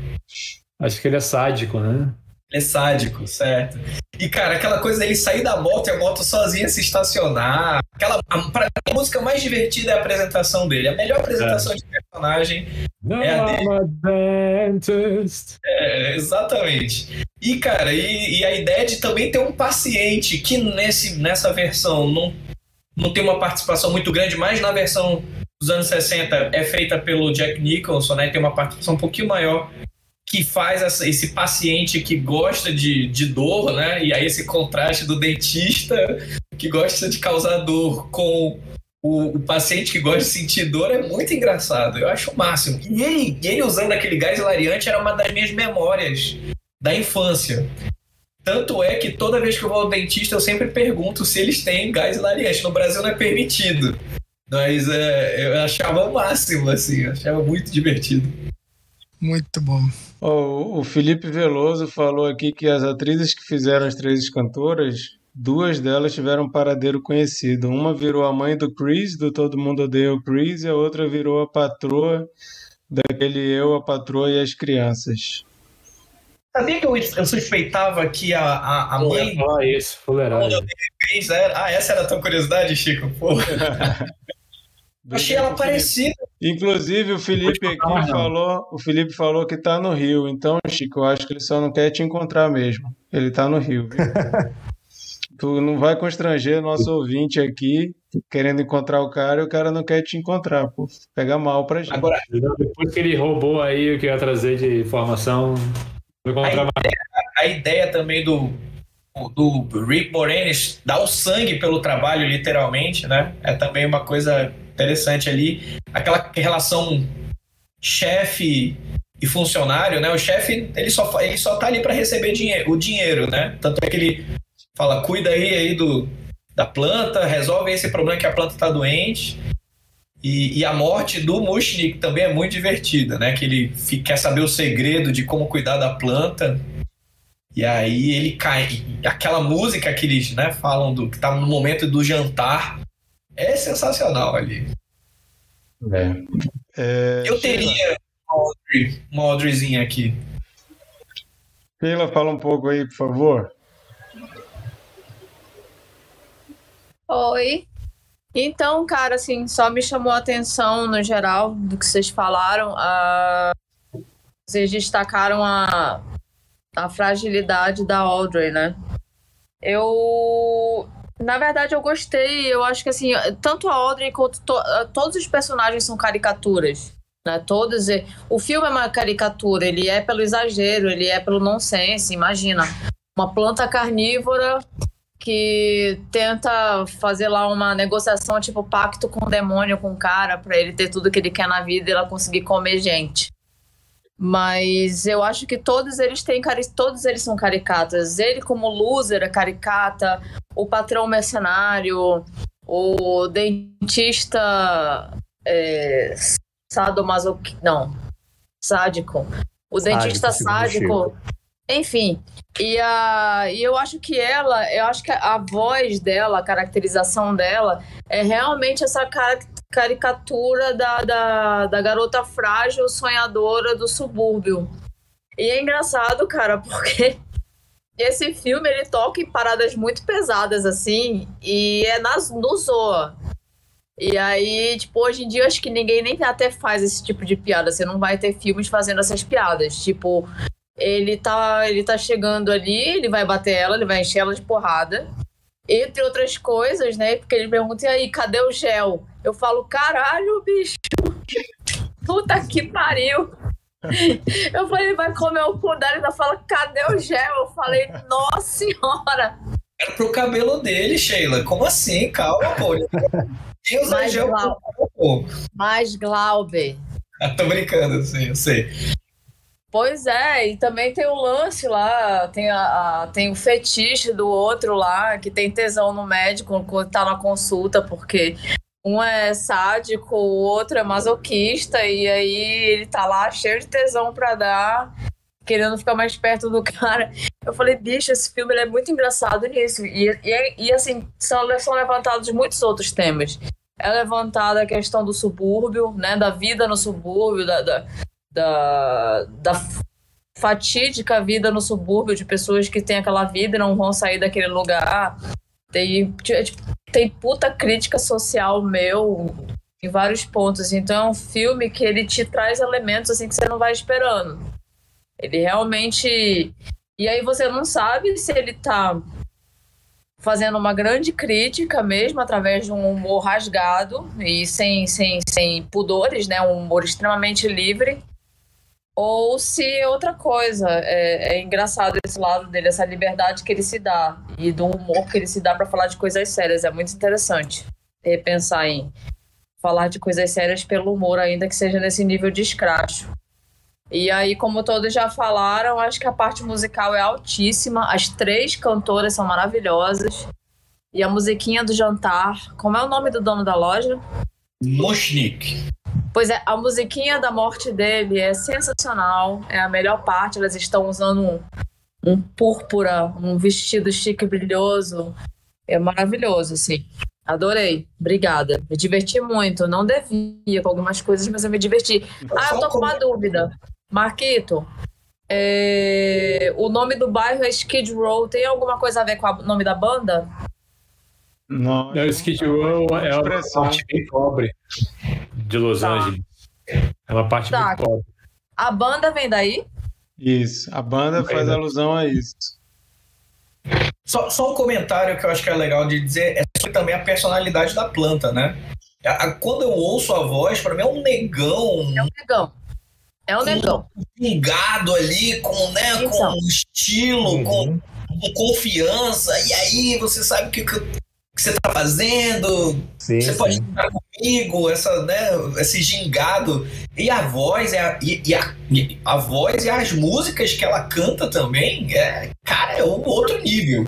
Acho que ele é sádico, né? Ele é sádico, certo. E, cara, aquela coisa dele sair da moto e a moto sozinha se estacionar. Aquela, a, pra mim, a música mais divertida é a apresentação dele. A melhor apresentação de personagem. Não, É a dele. É, exatamente. E, cara, e, e a ideia de também ter um paciente que nesse, nessa versão não, não tem uma participação muito grande, mas na versão dos anos 60 é feita pelo Jack Nicholson, né? Tem uma participação um pouquinho maior que faz essa- esse paciente que gosta de, de dor, né? E aí esse contraste do dentista que gosta de causar dor com o, o paciente que gosta de sentir dor é muito engraçado. Eu acho o máximo. E ele, ele usando aquele gás hilariante era uma das minhas memórias da infância. Tanto é que toda vez que eu vou ao dentista eu sempre pergunto se eles têm gás hilariante. No Brasil não é permitido. Mas é, eu achava o máximo, assim, achava muito divertido. Muito bom. Ó, o Felipe Veloso falou aqui que as atrizes que fizeram as três cantoras, duas delas tiveram um paradeiro conhecido. Uma virou a mãe do Chris, do Todo Mundo Odeia o Chris, e a outra virou a patroa daquele Eu, a Patroa e as Crianças. Sabia que eu, eu suspeitava que a, a, a mãe ia falar isso, fuleiragem. ah, essa era a tua curiosidade, Chico? Pô, achei ela parecida. Inclusive, o Felipe aqui falou, o Felipe falou que tá no Rio. Então, Chico, eu acho que ele só não quer te encontrar mesmo. Ele tá no Rio, viu? Tu não vai constranger nosso ouvinte aqui, querendo encontrar o cara, e o cara não quer te encontrar, pô. Pega mal pra gente. Agora, Depois que ele roubou aí o que eu ia trazer de informação, vou encontrar mais. a ideia também do, do Rick Moranis dar o sangue pelo trabalho, literalmente, né? É também uma coisa interessante ali. Aquela relação chefe e funcionário, né? O chefe, ele só, ele só tá ali para receber dinheiro, o dinheiro, né? Tanto é que ele fala, cuida aí, aí do, da planta, resolve esse problema que a planta tá doente. E, e a morte do Mushnik também é muito divertida, né? Que ele fi- quer saber o segredo de como cuidar da planta. E aí ele cai. Aquela música que eles né, falam do que tá no momento do jantar é sensacional ali. É, Eu teria uma Audrey, uma Audreyzinha aqui. Sheila, fala um pouco aí, por favor. Oi. Então, cara, assim, só me chamou a atenção no geral do que vocês falaram. vocês destacaram a, a fragilidade da Audrey, né? Eu, na verdade, eu gostei. Eu acho que assim, tanto a Audrey quanto to- todos os personagens são caricaturas. Né? Todos. O filme é uma caricatura. Ele é pelo exagero. Ele é pelo nonsense. Imagina uma planta carnívora que tenta fazer lá uma negociação, tipo pacto com o demônio, com o cara, pra ele ter tudo que ele quer na vida e ela conseguir comer gente. Mas eu acho que todos eles têm todos eles são caricatas. Ele como loser é caricata, o patrão mercenário, o dentista é, sadomasoqui... não, sádico. O dentista segundo sádico. Enfim, e, a, e eu acho que ela, eu acho que a voz dela, a caracterização dela, é realmente essa cara- caricatura da, da, da garota frágil, sonhadora do subúrbio. E é engraçado, cara, porque esse filme ele toca em paradas muito pesadas, assim, e é nas, no Zoa. E aí, tipo, hoje em dia acho que ninguém nem até faz esse tipo de piada. Você não vai ter filmes fazendo essas piadas. Tipo, ele tá, ele tá chegando ali, ele vai bater ela, ele vai encher ela de porrada. Entre outras coisas, né? Porque ele pergunta, e aí, cadê o gel? Eu falo, caralho, bicho. Puta que pariu. Eu falei, ele vai comer o cu dela e ainda fala, cadê o gel? Eu falei, nossa senhora. Era pro cabelo dele, Sheila. Como assim? Calma, pô. Deus Mais é Glau- pô. Mais Glauber. Tô brincando, sim, eu sei. Pois é, e também tem o lance lá, tem, a, a- tem o fetiche do outro lá, que tem tesão no médico quando tá na consulta, porque um é sádico, o outro é masoquista, e aí ele tá lá cheio de tesão pra dar, querendo ficar mais perto do cara. Eu falei, bicho, esse filme é muito engraçado nisso. E, e, e assim, são, são levantados muitos outros temas. É levantada a questão do subúrbio, né, da vida no subúrbio, da, da, da, da fatídica vida no subúrbio de pessoas que têm aquela vida e não vão sair daquele lugar. Tem, tipo, tem puta crítica social meu em vários pontos. Então é um filme que ele te traz elementos assim que você não vai esperando. Ele realmente. E aí você não sabe se ele tá fazendo uma grande crítica mesmo através de um humor rasgado e sem, sem, sem pudores, né? Um humor extremamente livre. Ou se outra coisa. É, é engraçado esse lado dele, essa liberdade que ele se dá e do humor que ele se dá para falar de coisas sérias. É muito interessante repensar em falar de coisas sérias pelo humor, ainda que seja nesse nível de escracho. E aí, como todos já falaram, acho que a parte musical é altíssima. As três cantoras são maravilhosas. E a musiquinha do jantar. Como é o nome do dono da loja? Moshnik. Pois é, a musiquinha da morte dele é sensacional. É a melhor parte. Elas estão usando um, um púrpura, um vestido chique e brilhoso. É maravilhoso, assim. Adorei. Obrigada. Me diverti muito. Não devia com algumas coisas, mas eu me diverti. Ah, eu tô com uma dúvida. Marquito, é, o nome do bairro é Skid Row. Tem alguma coisa a ver com o nome da banda? Não, Não, o Skid Row é uma expressão. parte bem pobre de Los Tá. Angeles. É uma parte Tá. muito pobre. A banda vem daí? Isso. A banda faz alusão a isso. Só, só um comentário que eu acho que é legal de dizer é sobre também a personalidade da planta, né? A- a- Quando eu ouço a voz, pra mim é um negão, É um negão. É um negão. pingado ali, com, né, Então. com estilo, com, Uhum. com confiança, e aí você sabe o que, que, que você tá fazendo, Sim, você pode sim. estar comigo, essa, né, esse gingado. E a voz, é a, e, e a, e a voz e as músicas que ela canta também, é, cara, é um outro nível.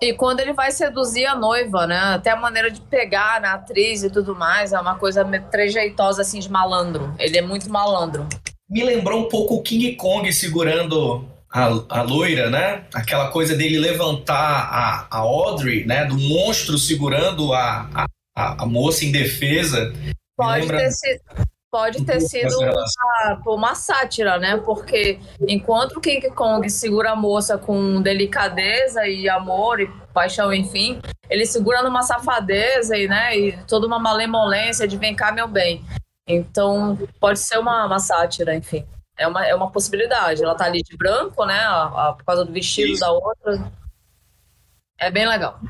E quando ele vai seduzir a noiva, né? Até a maneira de pegar na atriz e tudo mais, é uma coisa meio trejeitosa, assim, de malandro. Ele é muito malandro. Me lembrou um pouco o King Kong segurando a, a loira, né? Aquela coisa dele levantar a, a Audrey, né? Do monstro segurando a, a, a, moça indefesa. Me Pode lembra ter sido. Pode ter sido uma, uma sátira, né? Porque enquanto o King Kong segura a moça com delicadeza e amor e paixão, enfim, ele segura numa safadeza e, né, e toda uma malemolência de vem cá, meu bem. Então, pode ser uma, uma sátira, enfim. É uma, é uma possibilidade. Ela tá ali de branco, né? a- a- por causa do vestido Isso. da outra. É bem legal.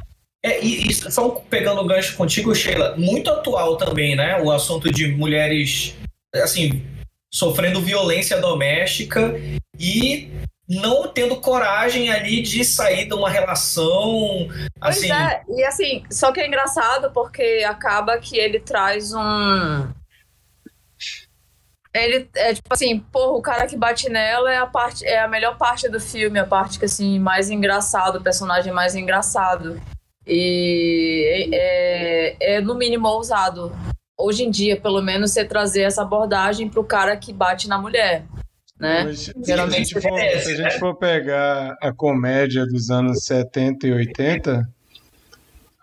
É, e, e só pegando o gancho contigo, Sheila, muito atual também, né? O assunto de mulheres, assim, sofrendo violência doméstica e não tendo coragem ali de sair de uma relação, Pois assim, é, e assim, só que é engraçado porque acaba que ele traz um. Ele é tipo assim, porra, o cara que bate nela é a parte, é a melhor parte do filme, a parte que assim, mais engraçado, o personagem mais engraçado. E é, é, é, no mínimo ousado. Hoje em dia, pelo menos, você trazer essa abordagem pro cara que bate na mulher. Né? Mas, se, a gente for, merece, se a né? gente for pegar a comédia dos anos 70 e 80,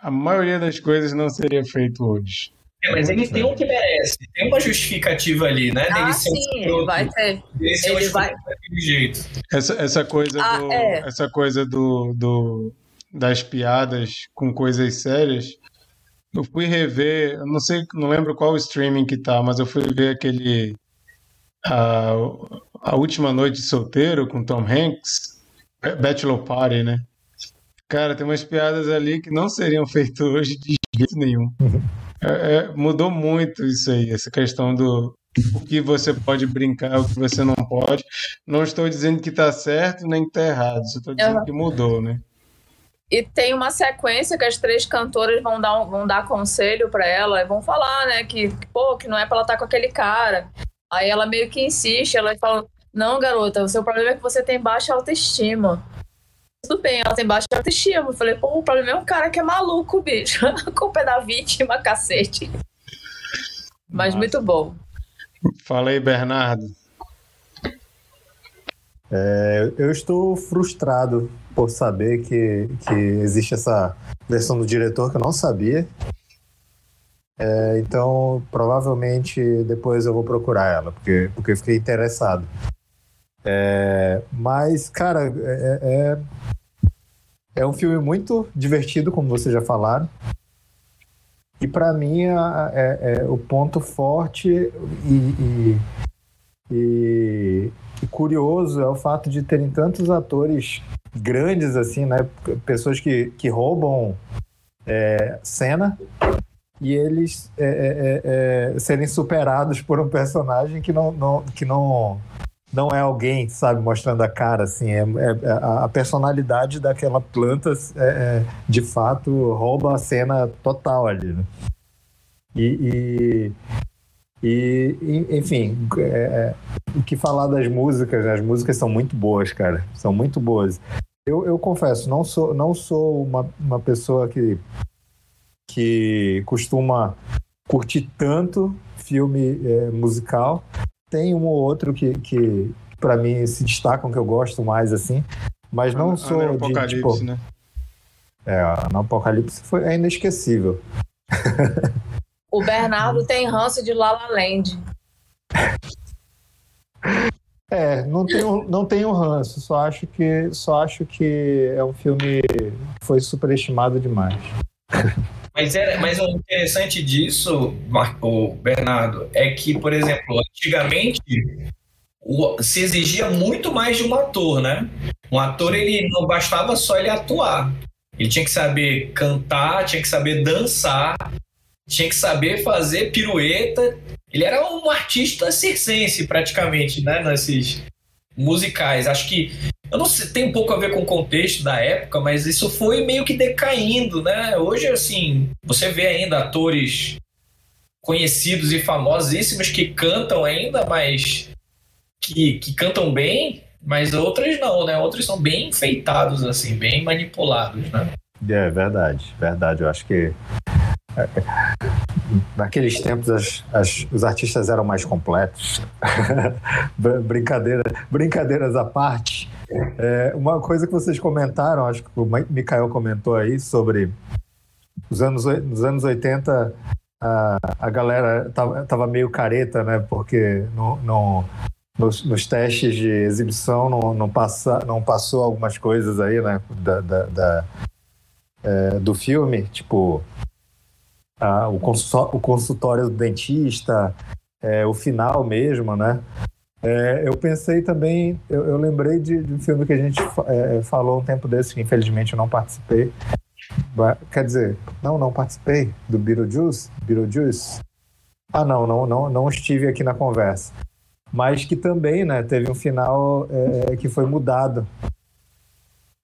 a maioria das coisas não seria feito hoje. É, mas ele tem o que merece, tem uma justificativa ali, né? Ah, dele um sim, escroto, vai ter. dele ser um ele vai- daquele jeito. Essa, essa coisa, Ah, do, é. essa coisa do, do, das piadas com coisas sérias. Eu fui rever, eu não sei, não lembro qual streaming que tá, mas eu fui ver aquele a, a última noite de solteiro com Tom Hanks, Bachelor Party, né? Cara, tem umas piadas ali que não seriam feitas hoje de jeito nenhum. É, é, mudou muito isso aí, essa questão do o que você pode brincar, o que você não pode. Não estou dizendo que está certo nem que está errado, só estou dizendo Uhum. que mudou, né? E tem uma sequência que as três cantoras vão dar, um, vão dar conselho para ela e vão falar, né, que, pô, que não é pra ela estar tá com aquele cara. Aí ela meio que insiste, ela fala, não, garota, o seu problema é que você tem baixa autoestima. Tudo bem, ela tem baixa autoestima. Eu falei, pô, o problema é um cara que é maluco, bicho. A culpa é da vítima, cacete. Mas Nossa. muito bom. Fala aí, Bernardo. É, eu estou frustrado por saber que, que existe essa versão do diretor que eu não sabia. É, então, provavelmente depois eu vou procurar ela, porque, porque eu fiquei interessado. É, mas, cara, é, é, é um filme muito divertido, como vocês já falaram. E para mim é, é, o ponto forte e, e, e, e curioso é o fato de terem tantos atores grandes, assim, né? Pessoas que, que roubam é, cena e eles é, é, é, é serem superados por um personagem que não, não, que não, não é alguém, sabe, mostrando a cara, assim, é, é a personalidade daquela planta, de fato, rouba a cena total ali, né? E, e, e enfim, é, é, o que falar das músicas, né? as músicas são muito boas, cara, são muito boas. Eu, eu confesso, não sou, não sou uma, uma pessoa que, que costuma curtir tanto filme é, musical. Tem um ou outro que, que para mim se destacam, que eu gosto mais, assim, mas não a, sou a de, Apocalipse, tipo, né? É, no Apocalipse foi, é inesquecível. O Bernardo tem ranço de Lala Land. É, não tenho, não tenho ranço, só acho que só acho que é um filme que foi superestimado demais. Mas, é, mas o interessante disso, Marco, Bernardo, é que, por exemplo, antigamente o, se exigia muito mais de um ator, né? Um ator, ele não bastava só ele atuar. Ele tinha que saber cantar, tinha que saber dançar, tinha que saber fazer pirueta. Ele era um artista circense, praticamente, né? Nesses musicais. Acho que. Eu não sei, tem um pouco a ver com o contexto da época, mas isso foi meio que decaindo, né? Hoje, assim, você vê ainda atores conhecidos e famosíssimos que cantam ainda, mas que, que cantam bem, mas outras não, né? Outros são bem enfeitados, assim, bem manipulados, né? É verdade, verdade. Eu acho que Naqueles tempos, as, as, os artistas eram mais completos. Brincadeira, brincadeiras à parte. É, uma coisa que vocês comentaram, acho que o Mikael comentou aí, sobre os anos, nos anos 80, a, a galera tava, tava meio careta, né? Porque no, no, nos, nos, testes de exibição não, não, passa, não passou algumas coisas aí, né? Da, da, da é, do filme, tipo ah, o, o, consultório do dentista, é, o final mesmo, né? É, eu pensei também, eu, eu lembrei de, de, um filme que a gente é, falou um tempo desse, que infelizmente eu não participei. Quer dizer, não, não participei do Beetlejuice, Beetlejuice. Ah, não, não, não, não estive aqui na conversa. Mas que também, né, teve um final é, que foi mudado.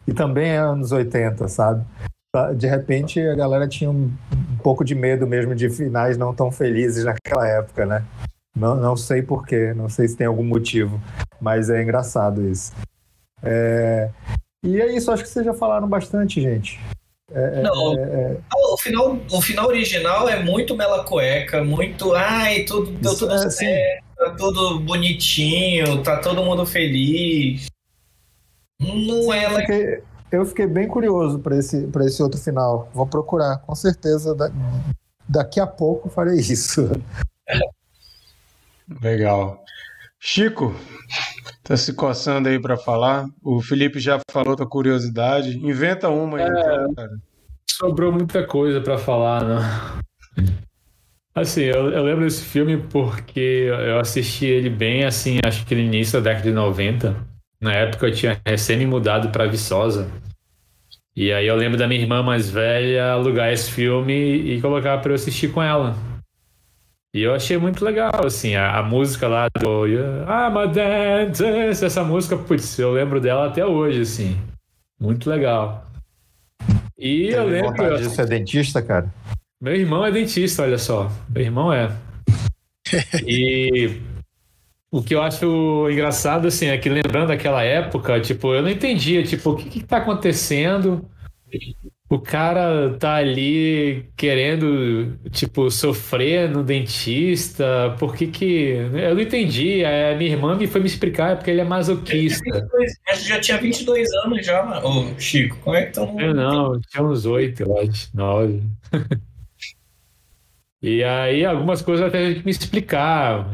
E também é anos 80, sabe? Tá, de repente a galera tinha um, um, pouco de medo mesmo de finais não tão felizes naquela época, né? Não, não sei porquê, não sei se tem algum motivo, mas é engraçado isso. É... E é isso, acho que vocês já falaram bastante, gente. É, é não, é, é, o, final, o final original é muito mela cueca, muito. Ai, tudo, deu tudo é, certo, tá tudo bonitinho, tá todo mundo feliz. Não sim, é. Porque eu fiquei bem curioso para esse, esse outro final. Vou procurar, com certeza. Da, daqui a pouco farei isso. Legal. Chico, tá se coçando aí para falar. O Felipe já falou da curiosidade. Inventa uma aí, é, então, cara. Sobrou muita coisa para falar, não. Assim, eu, eu, lembro desse filme porque eu assisti ele bem, assim, acho que no início da década de 90. Na época eu tinha recém me mudado para Viçosa. E aí eu lembro da minha irmã mais velha alugar esse filme e colocar para eu assistir com ela. E eu achei muito legal, assim, a, a música lá do I'm a dance, essa música, putz, eu lembro dela até hoje, assim. Muito legal. E eu Teve lembro. vontade de ser dentista, cara? Meu irmão é dentista, olha só. Meu irmão é. E o que eu acho engraçado, assim, é que lembrando daquela época, tipo, eu não entendia, tipo, o que que tá acontecendo? O cara tá ali querendo, tipo, sofrer no dentista, por que que... Eu não entendi, a minha irmã me foi me explicar, é porque ele é masoquista. 22, mas já tinha 22 anos já, mano. Ô, Chico, como é que estão... Eu não, tinha uns oito, eu acho, nove. E aí algumas coisas até me explicar.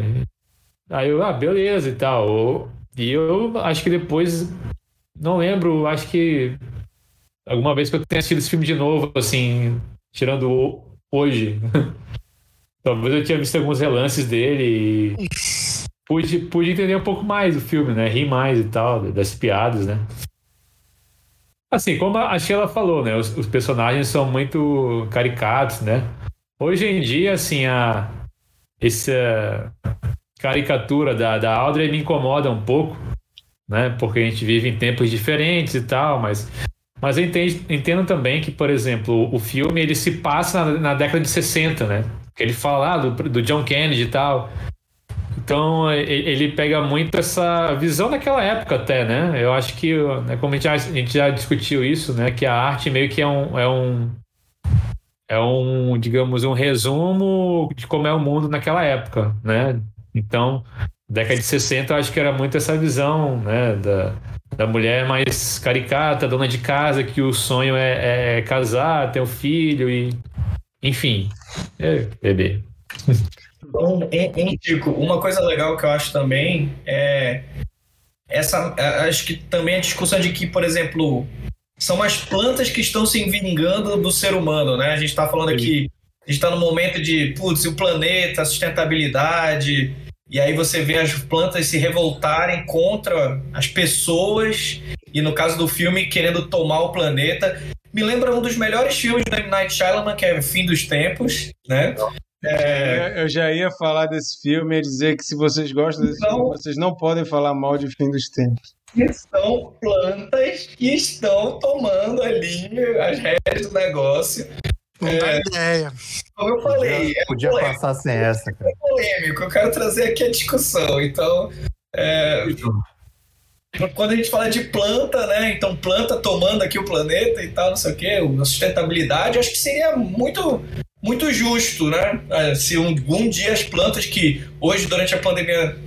Aí eu, ah, beleza e tal. E eu acho que depois, não lembro, acho que alguma vez que eu tenha assistido esse filme de novo, assim, tirando o- hoje. Talvez eu tinha visto alguns relances dele e pude, pude entender um pouco mais do filme, né? Rir mais e tal, das piadas, né? Assim, como a Sheila falou, né? Os, os personagens são muito caricatos, né? Hoje em dia, assim, a, essa caricatura da, da Audrey me incomoda um pouco, né? Porque a gente vive em tempos diferentes e tal, mas, mas eu entendo, entendo também que, por exemplo, o filme ele se passa na, na década de 60, né? Que ele fala ah, do, do John Kennedy e tal. Então ele pega muito essa visão daquela época até, né? Eu acho que, né, como a gente, já, a gente já discutiu isso, né? Que a arte meio que é um, é um é um, digamos, um resumo de como é o mundo naquela época, né? Então, década de 60, eu acho que era muito essa visão, né, da, da mulher mais caricata, dona de casa, que o sonho é, é casar, ter um filho e, enfim, é bebê. Em, em Chico, uma coisa legal que eu acho também é essa. a- Acho que também a discussão de que, por exemplo, são as plantas que estão se vingando do ser humano, né? A gente está falando aqui, a gente está no momento de, putz, o planeta, a sustentabilidade, e aí você vê as plantas se revoltarem contra as pessoas, e no caso do filme, querendo tomar o planeta. Me lembra um dos melhores filmes do M. Night Shyamalan, que é Fim dos Tempos, né? É, Eu- já ia falar desse filme e dizer que se vocês gostam desse Então- filme, vocês não podem falar mal de Fim dos Tempos. são plantas que estão tomando ali as rédeas do negócio. Não dá ideia. Como eu falei, Podia, é podia polêmico, passar sem essa, cara. é polêmico. Eu quero trazer aqui a discussão. Então, é, quando a gente fala de planta, né? Então, planta tomando aqui o planeta e tal, não sei o quê, a sustentabilidade, acho que seria muito, muito justo, né? É, Se um, um dia as plantas que hoje, durante a pandemia,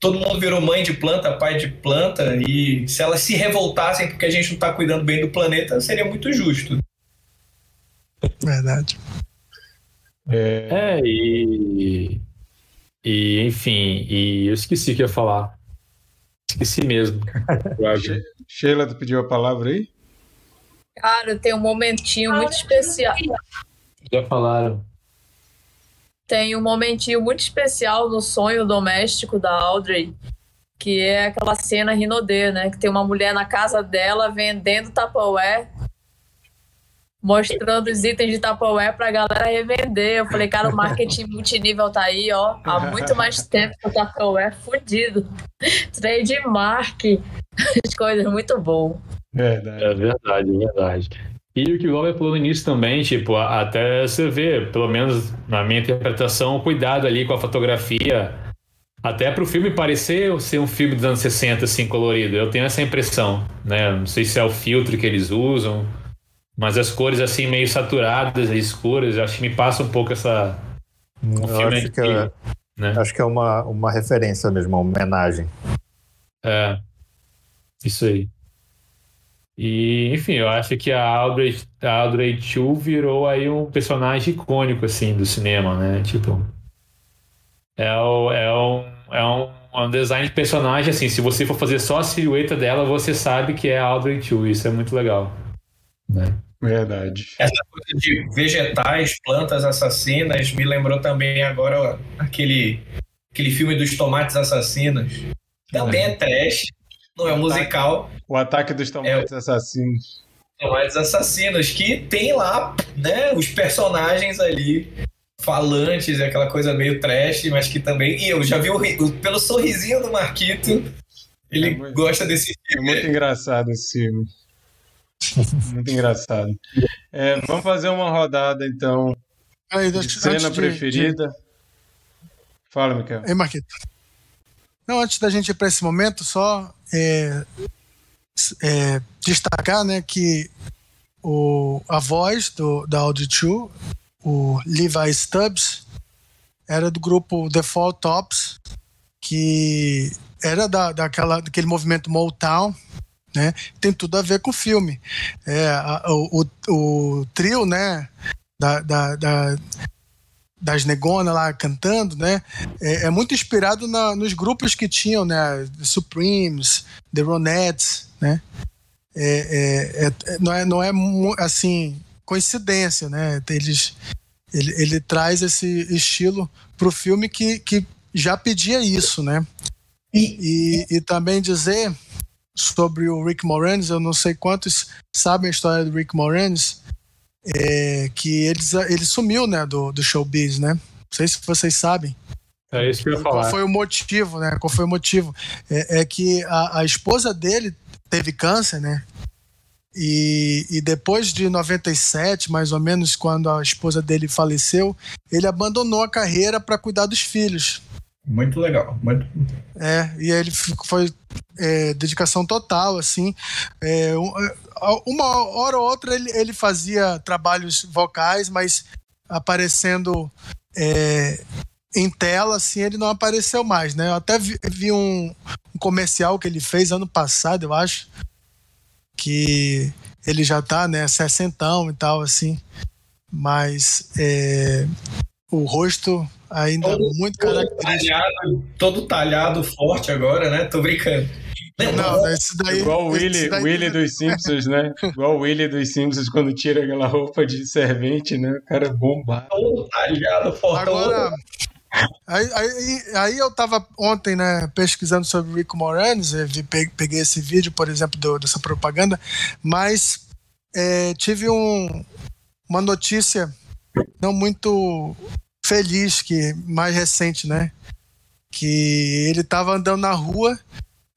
todo mundo virou mãe de planta, pai de planta, e se elas se revoltassem porque a gente não está cuidando bem do planeta, seria muito justo. Verdade. É, É, e, e enfim, e eu esqueci o que ia falar. Esqueci mesmo. She- Sheila, tu pediu a palavra aí? Cara, tem um momentinho muito especial. Já falaram. Tem um momentinho muito especial no sonho doméstico da Audrey, que é aquela cena Rinodê, né? Que tem uma mulher na casa dela vendendo Tupperware, mostrando os itens de Tupperware pra galera revender. Eu falei, cara, o marketing multinível tá aí, ó, há muito mais tempo que o Tupperware fudido. Trademark, as coisas muito bom. Verdade. É verdade, é verdade. E o que o Glauber falou no início também, tipo, até você vê, pelo menos na minha interpretação, o cuidado ali com a fotografia, até pro filme parecer ser um filme dos anos 60, assim, colorido. Eu tenho essa impressão, né? Não sei se é o filtro que eles usam, mas as cores, assim, meio saturadas e escuras, acho que me passa um pouco essa... Um Eu acho que é, né? acho que é uma, uma referência mesmo, uma homenagem. É, isso aí. E, enfim, eu acho que a Audrey, a Audrey Chu virou aí um personagem icônico, assim, do cinema, né? Tipo, é, o, é, um, é um, um design de personagem, assim, se você for fazer só a silhueta dela, você sabe que é a Audrey Chu, isso é muito legal. Né? Verdade. Essa coisa de vegetais, plantas assassinas, me lembrou também agora ó, aquele, aquele filme dos tomates assassinos. Também é trash, não é um musical, O ataque dos tomates assassinos. tomates assassinos, que tem lá, né, os personagens ali falantes, aquela coisa meio trash, mas que também. E eu já vi o, o- pelo sorrisinho do Marquito, ele É muito- gosta desse É filme. muito engraçado esse filme. Muito engraçado. É, vamos fazer uma rodada, então. Aí, de cena de, preferida. De... Fala, Miquel. Ei, Marquito. Não, antes da gente ir para esse momento, só é, é, destacar né, que o, a voz do, da Audi 2, o Levi Stubbs, era do grupo The Fall Tops, que era da, daquela, daquele movimento Motown, né? Tem tudo a ver com o filme. É, a, o, o, o, trio, né? Da, da, da, das negonas lá cantando, né? É, é muito inspirado na, nos grupos que tinham, né? The Supremes, The Ronettes, né? É, é, é, não é, não é assim coincidência, né? Eles, ele, ele traz esse estilo para o filme que, que já pedia isso, né? E, e, e, também dizer sobre o Rick Moranis, eu não sei quantos sabem a história do Rick Moranis, é, que ele, ele sumiu, né, do, do showbiz, né? Não sei se vocês sabem. É isso que eu ia falar. Qual foi o motivo, né? Qual foi o motivo? É, é que a, a, esposa dele teve câncer, né? E, e depois de 97, mais ou menos, quando a esposa dele faleceu, ele abandonou a carreira para cuidar dos filhos. Muito legal. Muito... É, e ele foi é, dedicação total, assim. É, uma hora ou outra ele, ele fazia trabalhos vocais, mas aparecendo é, em tela, assim, ele não apareceu mais, né? Eu até vi, vi um, um, comercial que ele fez ano passado, eu acho, que ele já tá, né, sessentão e tal, assim, mas é, o rosto ainda todo, muito característico. Talhado, todo talhado, forte agora, né? Tô brincando. Não, não esse daí. Igual o Willy, daí... Willy dos Simpsons, né? Igual o Willy dos Simpsons quando tira aquela roupa de servente, né? O cara é bombado. Todo talhado, forte. Agora. Aí, aí, aí, eu tava ontem, né, pesquisando sobre o Rico Moranis, peguei esse vídeo, por exemplo, do, dessa propaganda, mas é, tive um, uma notícia não muito feliz, que mais recente, né? Que ele tava andando na rua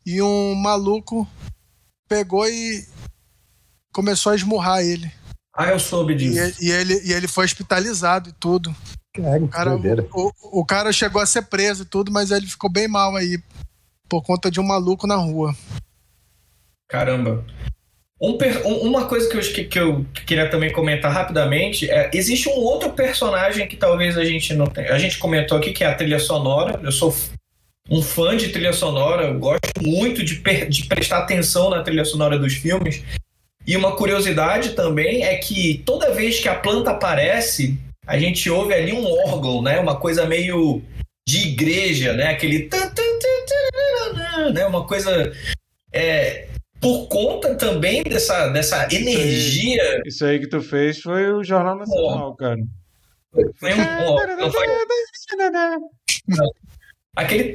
e um maluco pegou e começou a esmurrar ele. Ah, eu soube disso. E, e ele, e ele foi hospitalizado e tudo. o, cara, o, o, cara chegou a ser preso e tudo, mas ele ficou bem mal aí por conta de um maluco na rua. Caramba. Um uma coisa que eu, que eu queria também comentar rapidamente é existe um outro personagem que talvez a gente não tenha. A gente comentou aqui que é a trilha sonora. Eu sou um fã de trilha sonora, eu gosto muito de, de prestar atenção na trilha sonora dos filmes. E uma curiosidade também é que toda vez que a planta aparece, a gente ouve ali um órgão, né? Uma coisa meio de igreja, né? Aquele né? Uma coisa é, por conta também dessa, dessa energia. Isso aí, isso aí, que tu fez foi o Jornal Nacional, cara. Foi um. Ó, não foi... Aquele.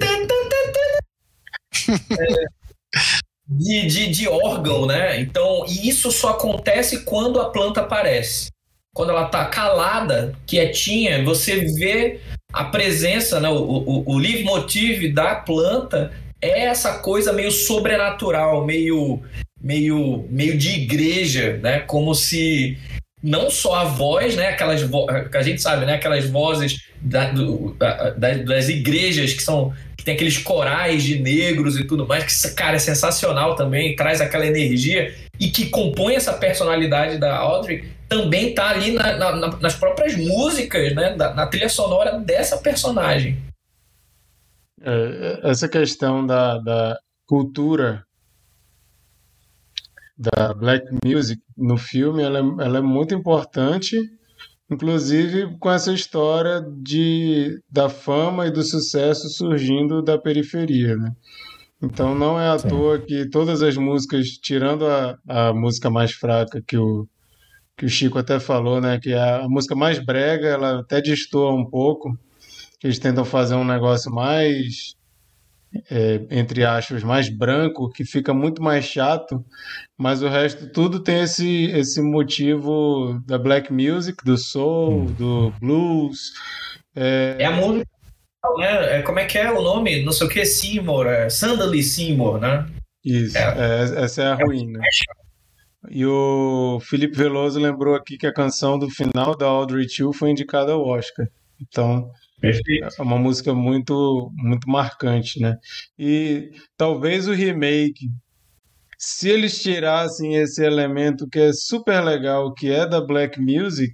de, de, de órgão, né? Então, e isso só acontece quando a planta aparece. Quando ela tá calada, quietinha, você vê a presença, né? o, o, o leitmotiv da planta é essa coisa meio sobrenatural, meio meio meio de igreja, né? Como se não só a voz, né? Aquelas vo que a gente sabe, né? Aquelas vozes da, do, da, das igrejas que são que tem aqueles corais de negros e tudo mais, que cara é sensacional também, traz aquela energia e que compõe essa personalidade da Audrey também tá ali na, na, nas próprias músicas, né? Da, na trilha sonora dessa personagem. É, essa questão da, da cultura da black music no filme ela é, ela é muito importante inclusive com essa história de da fama e do sucesso surgindo da periferia né? então não é à Sim. toa que todas as músicas tirando a, a música mais fraca que o que o Chico até falou né que a, a música mais brega ela até destoa um pouco eles tentam fazer um negócio mais, é, entre aspas, mais branco, que fica muito mais chato, mas o resto tudo tem esse, esse motivo da black music, do soul, hum. do blues. É, é a música, né? É, como é que é o nome? Não sei o que, Seymour, é Sandali Seymour, né? Isso, é. é essa é a ruína. E o Felipe Veloso lembrou aqui que a canção do final da Audrey 2 foi indicada ao Oscar. Então, Perfeito. é uma música muito, muito marcante, né? E talvez o remake, se eles tirassem esse elemento que é super legal, que é da Black Music,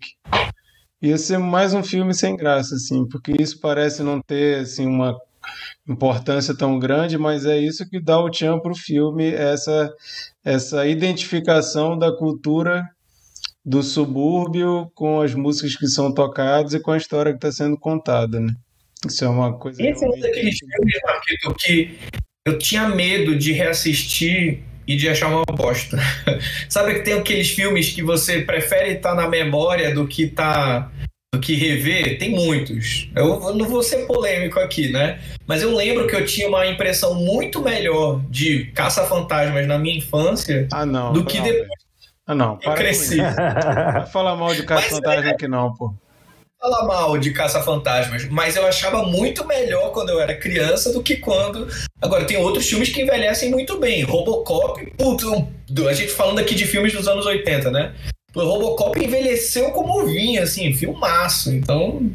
ia ser mais um filme sem graça, assim, porque isso parece não ter assim uma importância tão grande, mas é isso que dá o tchan para o filme, essa essa identificação da cultura do subúrbio com as músicas que são tocadas e com a história que está sendo contada, né? Isso é uma coisa Esse é um daqueles filmes, Marquito, que eu tinha medo de reassistir e de achar uma bosta. Sabe que tem aqueles filmes que você prefere estar na memória do que tá do que rever? Tem muitos. Eu eu não vou ser polêmico aqui, né? Mas eu lembro que eu tinha uma impressão muito melhor de Caça-Fantasmas na minha infância Ah, não. do que não, depois. Ah, não. eu Para cresci. Não vai falar mal de Caça Mas Fantasma aqui, não, pô. falar mal de Caça-Fantasmas, mas eu achava muito melhor quando eu era criança do que quando. Agora, tem outros filmes que envelhecem muito bem. Robocop, putz, um- a gente falando aqui de filmes dos anos 80, né? O Robocop envelheceu como vinha, assim, filmaço. Então,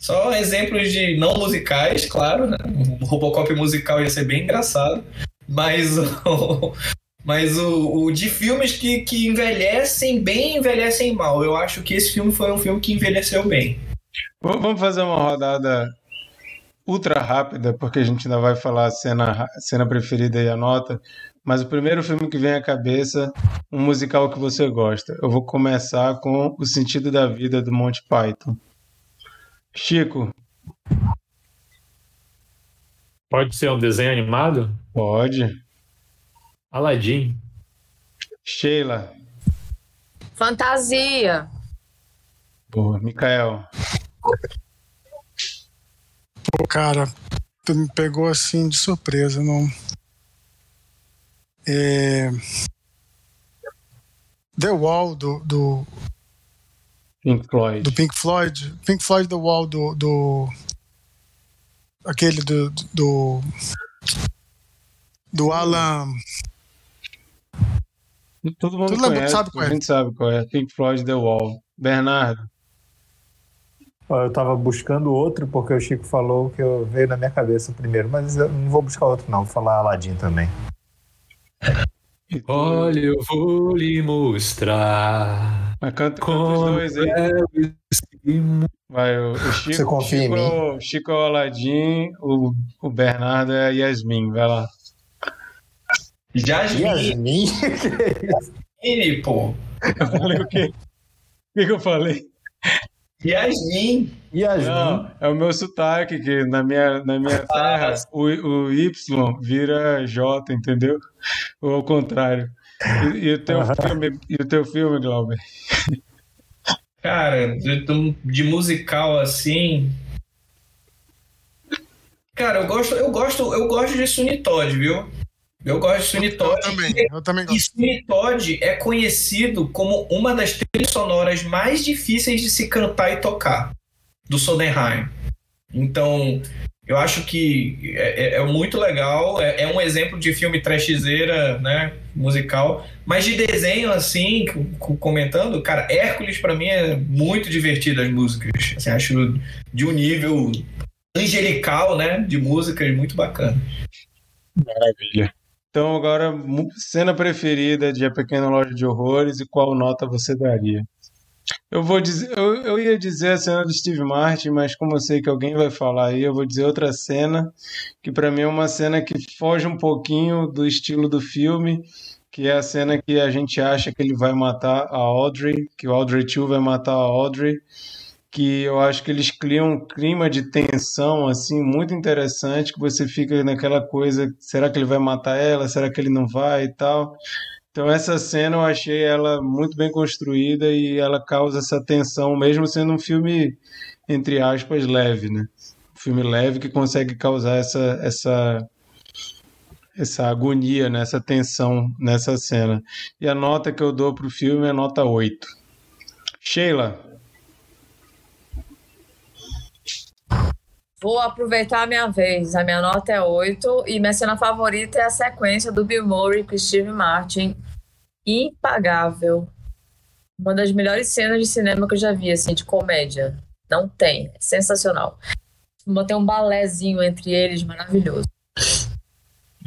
só exemplos de não musicais, claro, né? O Robocop musical ia ser bem engraçado, mas o. Mas o, o de filmes que, que envelhecem bem, envelhecem mal. Eu acho que esse filme foi um filme que envelheceu bem. Vamos fazer uma rodada ultra rápida, porque a gente ainda vai falar a cena, ra- cena preferida e a nota. Mas o primeiro filme que vem à cabeça, um musical que você gosta. Eu vou começar com O Sentido da Vida do Monty Python. Chico, Pode ser um desenho animado? pode. Aladdin. Sheila, Fantasia. boa. Mikael, Pô, cara, tu me pegou assim de surpresa, não. É... The Wall do, do, Pink Floyd. do Pink Floyd. Pink Floyd The Wall do. do aquele do. do. do Alan. Todo mundo Todo mundo conhece, sabe qual é. a gente sabe qual é. Pink Floyd The Wall. Bernardo, Eu tava buscando outro porque o Chico falou que eu veio na minha cabeça primeiro, mas eu não vou buscar outro não, vou falar Aladdin também. Olha, eu vou lhe mostrar Mas canta, canta os dois aí. é. Vai, o, o Chico, Você confia em Chico, mim? é o- Chico é o Aladdin, o, o Bernardo é a Yasmin. Vai lá. Jasmine, Yasmin? pô. Eu falei o quê? O que, que eu falei? Yasmin. Yasmin? Não, é o meu sotaque, que na minha, na minha terra o, o Y vira J, entendeu? Ou ao contrário. E, e o teu filme, e o teu filme, Glauber? Cara, de, de musical assim. Cara, eu gosto, eu gosto, eu gosto de Sweeney Todd, viu? Eu gosto de Sweeney Eu Todd. também, eu também E gosto. Sweeney Todd é conhecido como uma das trilhas sonoras mais difíceis de se cantar e tocar do Sondheim. Então, eu acho que é, é- é muito legal. É, é um exemplo de filme trashzeira, né? Musical. Mas de desenho, assim, comentando, cara, Hércules pra mim é muito divertido as músicas. Assim, acho de um nível angelical, né? De músicas muito bacana. Maravilha. Então, agora, cena preferida de A Pequena Loja de Horrores e qual nota você daria? Eu vou dizer, eu, eu ia dizer a cena do Steve Martin, mas como eu sei que alguém vai falar aí, eu vou dizer outra cena, que pra mim é uma cena que foge um pouquinho do estilo do filme, que é a cena que a gente acha que ele vai matar a Audrey, que o Audrey 2 vai matar a Audrey, que eu acho que eles criam um clima de tensão assim muito interessante, que você fica naquela coisa, será que ele vai matar ela? Será que ele não vai e tal? Então essa cena eu achei ela muito bem construída e ela causa essa tensão, mesmo sendo um filme entre aspas leve, né? Um filme leve que consegue causar essa essa essa agonia, né? essa tensão nessa cena. E a nota que eu dou pro filme é nota 8. Sheila, Vou aproveitar a minha vez. A minha nota é 8 e minha cena favorita é a sequência do Bill Murray com Steve Martin impagável. Uma das melhores cenas de cinema que eu já vi, assim, de comédia. Não tem. É sensacional. Tem um balézinho entre eles, maravilhoso.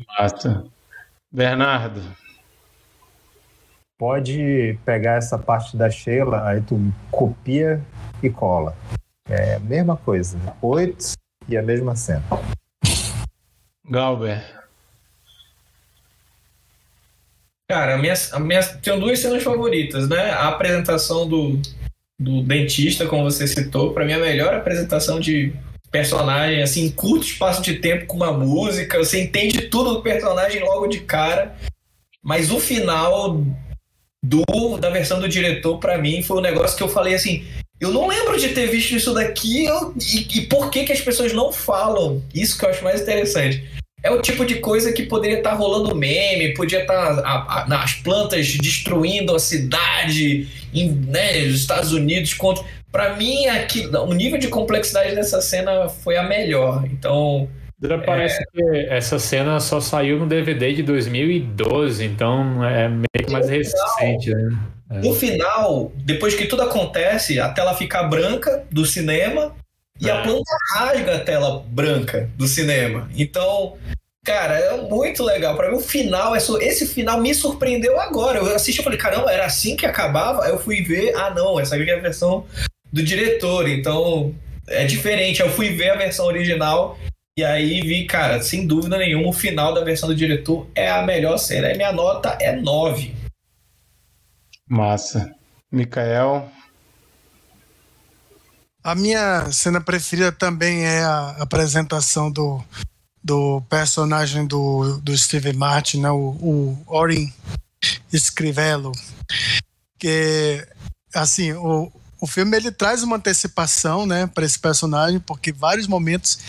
Massa. Bernardo. Pode pegar essa parte da Sheila, aí tu copia e cola. É a mesma coisa. Oito e a mesma cena. Galber. Cara, a minha, a minha, tenho duas cenas favoritas, né? A apresentação do, do dentista, como você citou, para mim é a melhor apresentação de personagem, assim, em curto espaço de tempo com uma música, você entende tudo do personagem logo de cara. Mas o final do da versão do diretor, para mim, foi um negócio que eu falei assim. Eu não lembro de ter visto isso daqui eu, e, e por que, que as pessoas não falam? Isso que eu acho mais interessante. É o tipo de coisa que poderia estar tá rolando meme, podia estar tá, nas plantas destruindo a cidade, em, né, nos Estados Unidos contra. Para mim, aqui, o nível de complexidade dessa cena foi a melhor. Então. Parece é... que essa cena só saiu no DVD de 2012, então é meio que mais recente, né? É. No final, depois que tudo acontece, a tela fica branca do cinema e é. a planta rasga a tela branca do cinema. Então, cara, é muito legal. Para mim, o final, esse final me surpreendeu agora. Eu assisti e falei, caramba, era assim que acabava? Aí eu fui ver, ah, não, essa aqui é a versão do diretor. Então, é diferente. Eu fui ver a versão original e aí vi, cara, sem dúvida nenhuma, o final da versão do diretor é a melhor cena. E minha nota é 9. Massa. Mikael. A minha cena preferida também é a apresentação do, do personagem do, do Steve Martin, né? o, o Orin Scrivello. Que, assim, o, o filme ele traz uma antecipação né, para esse personagem, porque vários momentos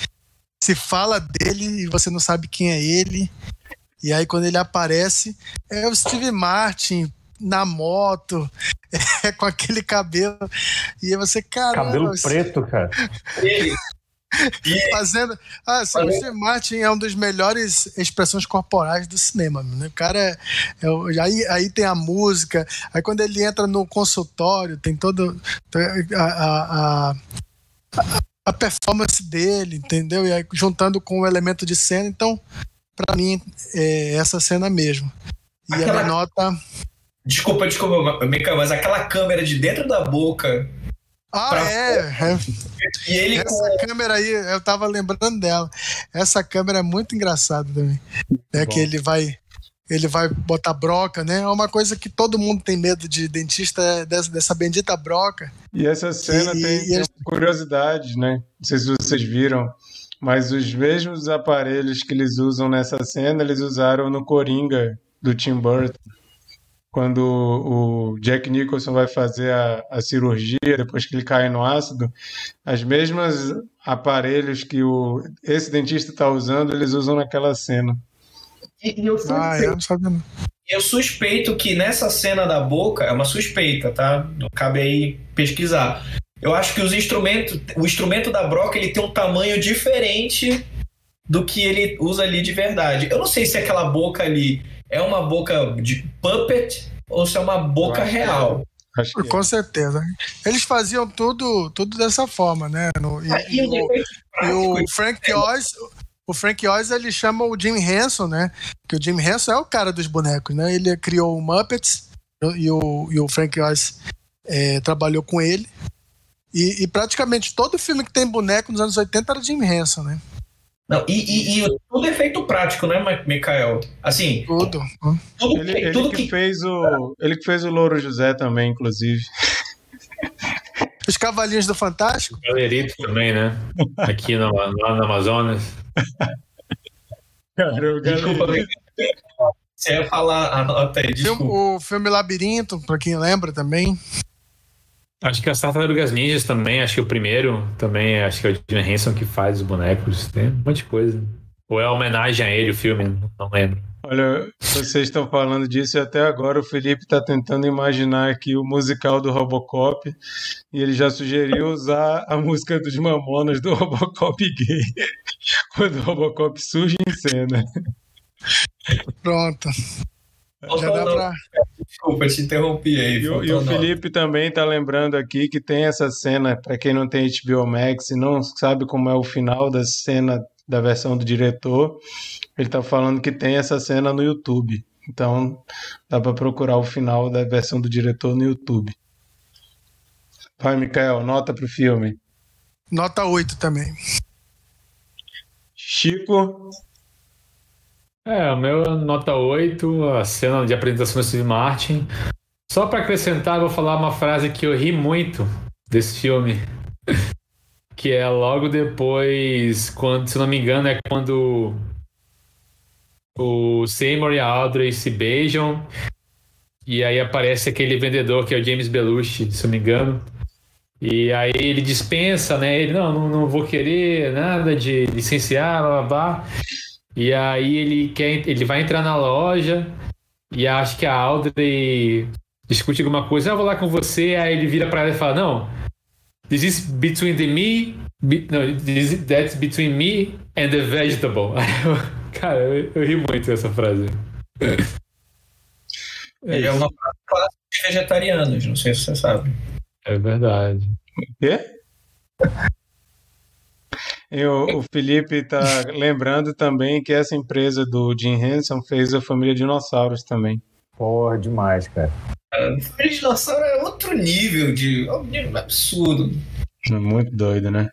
se fala dele e você não sabe quem é ele. E aí, quando ele aparece, é o Steve Martin na moto, é, com aquele cabelo. E aí você, cara. Cabelo você... preto, cara. Fazendo. Ah, assim, o Steve Martin é um dos melhores expressões corporais do cinema. Né? O cara é, é, aí, aí tem a música, aí quando ele entra no consultório, tem todo. A, a, a, a performance dele, entendeu? E aí, juntando com o elemento de cena, então, para mim, é essa cena mesmo. E Aquela... a minha nota. Desculpa, desculpa, Mica, mas aquela câmera de dentro da boca. Ah, pra... é. é. E ele Essa com... câmera aí, eu tava lembrando dela. Essa câmera é muito engraçada também. É Bom. que ele vai. Ele vai botar broca, né? É uma coisa que todo mundo tem medo de dentista, é dessa, dessa bendita broca. E essa cena e, tem, e tem curiosidade, né? Não sei se vocês viram, mas os mesmos aparelhos que eles usam nessa cena, eles usaram no Coringa do Tim Burton quando o Jack Nicholson vai fazer a, a, cirurgia, depois que ele cai no ácido, as mesmas aparelhos que o, esse dentista está usando, eles usam naquela cena. E, e eu, ah, é? eu, não eu suspeito que nessa cena da boca, é uma suspeita, tá? Não cabe aí pesquisar. Eu acho que os instrumentos, o instrumento da broca ele tem um tamanho diferente do que ele usa ali de verdade. Eu não sei se aquela boca ali é uma boca de puppet ou se é uma boca real. É. Com certeza. Eles faziam tudo, tudo dessa forma, né? No, e, e, o, e, o, Frank Oz, o Frank Oz ele chama o Jim Henson, né? Que o Jim Henson é o cara dos bonecos, né? Ele criou o Muppets e o, e o Frank Oz é, trabalhou com ele. E, e, praticamente todo filme que tem boneco nos anos 80 era Jim Henson, né? Não, e, e, e, tudo é feito prático, né, Mikael? Assim. Tudo. tudo ele, ele tudo que, que, fez o. Ele que fez o Louro José também, inclusive. Os Cavalinhos do Fantástico? O Galerito também, né? Aqui no, lá no Amazonas. Cara, Desculpa, você ia falar a nota aí, desculpa. O filme Labirinto, pra quem lembra também. Acho que as Tartarugas Ninjas também, acho que o primeiro também, acho que é o Jim Henson que faz os bonecos, tem um monte de coisa. Ou é homenagem a ele o filme, não lembro. Olha, vocês estão falando disso e até agora o Felipe está tentando imaginar aqui o musical do Robocop e ele já sugeriu usar a música dos Mamonas do Robocop gay quando o Robocop surge em cena. Pronto. Já dá pra... Desculpa, te interrompi aí. E, o- e o Felipe também está lembrando aqui que tem essa cena, para quem não tem HBO Max e não sabe como é o final da cena da versão do diretor, ele está falando que tem essa cena no YouTube. Então dá para procurar o final da versão do diretor no YouTube. Vai, Mikael, nota pro filme. Nota 8 também. Chico, É, o meu é nota 8, a cena de apresentação do Steve Martin. Só para acrescentar, vou falar uma frase que eu ri muito desse filme. Que é logo depois, quando, se não me engano, é quando o Seymour e a Audrey se beijam. E aí aparece aquele vendedor que é o James Belushi, se não me engano. E aí ele dispensa, né? Ele, não, não, não vou querer nada de licenciar, blá blá blá. E aí ele quer, ele vai entrar na loja e acho que a Audrey discute alguma coisa, "Ah, eu vou lá com você, aí ele vira pra ela e fala, não, this is between the me, be, no, this is, that's between me and the vegetable. Aí eu- Cara, eu, eu ri muito dessa frase. Ele é uma frase clássica dos vegetarianos, não sei se você sabe. É verdade. quê? E o, o Felipe tá lembrando também que essa empresa do Jim Henson fez a família Dinossauros também. Porra, demais, cara. O dinossauro é outro nível de é um nível absurdo. Muito doido, né?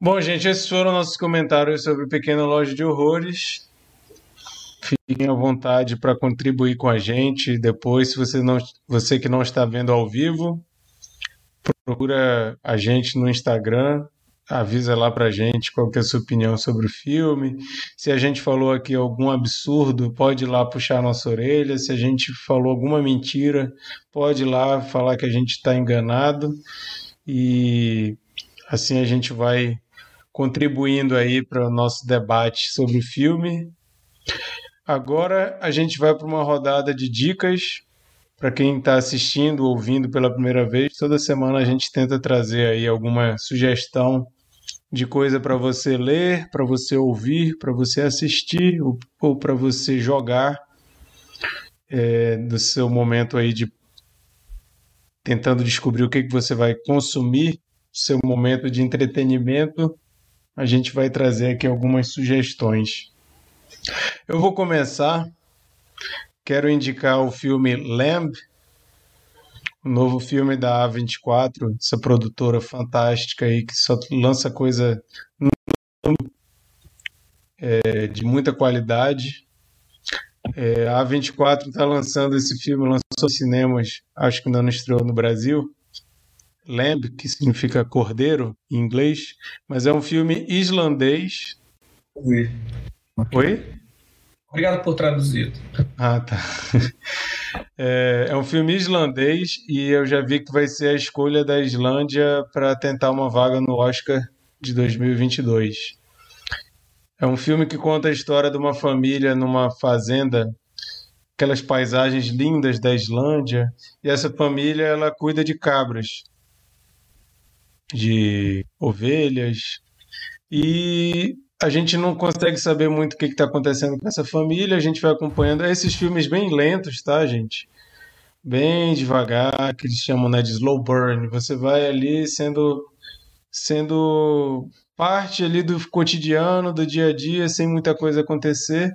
Bom, gente, esses foram nossos comentários sobre Pequena Loja de Horrores. Fiquem à vontade para contribuir com a gente. Depois, se você, não, você que não está vendo ao vivo, procura a gente no Instagram, avisa lá pra gente qual que é a sua opinião sobre o filme. Se a gente falou aqui algum absurdo, pode ir lá puxar nossa orelha. Se a gente falou alguma mentira, pode ir lá falar que a gente está enganado. E assim a gente vai contribuindo aí para o nosso debate sobre o filme. Agora a gente vai para uma rodada de dicas para quem está assistindo, ouvindo pela primeira vez. Toda semana a gente tenta trazer aí alguma sugestão de coisa para você ler, para você ouvir, para você assistir ou, ou para você jogar é, do seu momento aí de tentando descobrir o que, que você vai consumir, seu momento de entretenimento. A gente vai trazer aqui algumas sugestões. Eu vou começar. Quero indicar o filme Lamb, o novo filme da A24, essa produtora fantástica aí que só lança coisa é, de muita qualidade. É, a A24 está lançando esse filme, lançou cinemas, acho que ainda não estreou no Brasil. Lamb, que significa cordeiro em inglês, mas é um filme islandês. Oi? Obrigado por traduzir. Ah, tá. É, é um filme islandês e eu já vi que vai ser a escolha da Islândia para tentar uma vaga no Oscar de 2022. É um filme que conta a história de uma família numa fazenda, aquelas paisagens lindas da Islândia, e essa família ela cuida de cabras, de ovelhas, e a gente não consegue saber muito o que está acontecendo com essa família, a gente vai acompanhando esses filmes bem lentos, tá, gente? Bem devagar, que eles chamam né, de slow burn. Você vai ali sendo sendo parte ali do cotidiano, do dia a dia, sem muita coisa acontecer,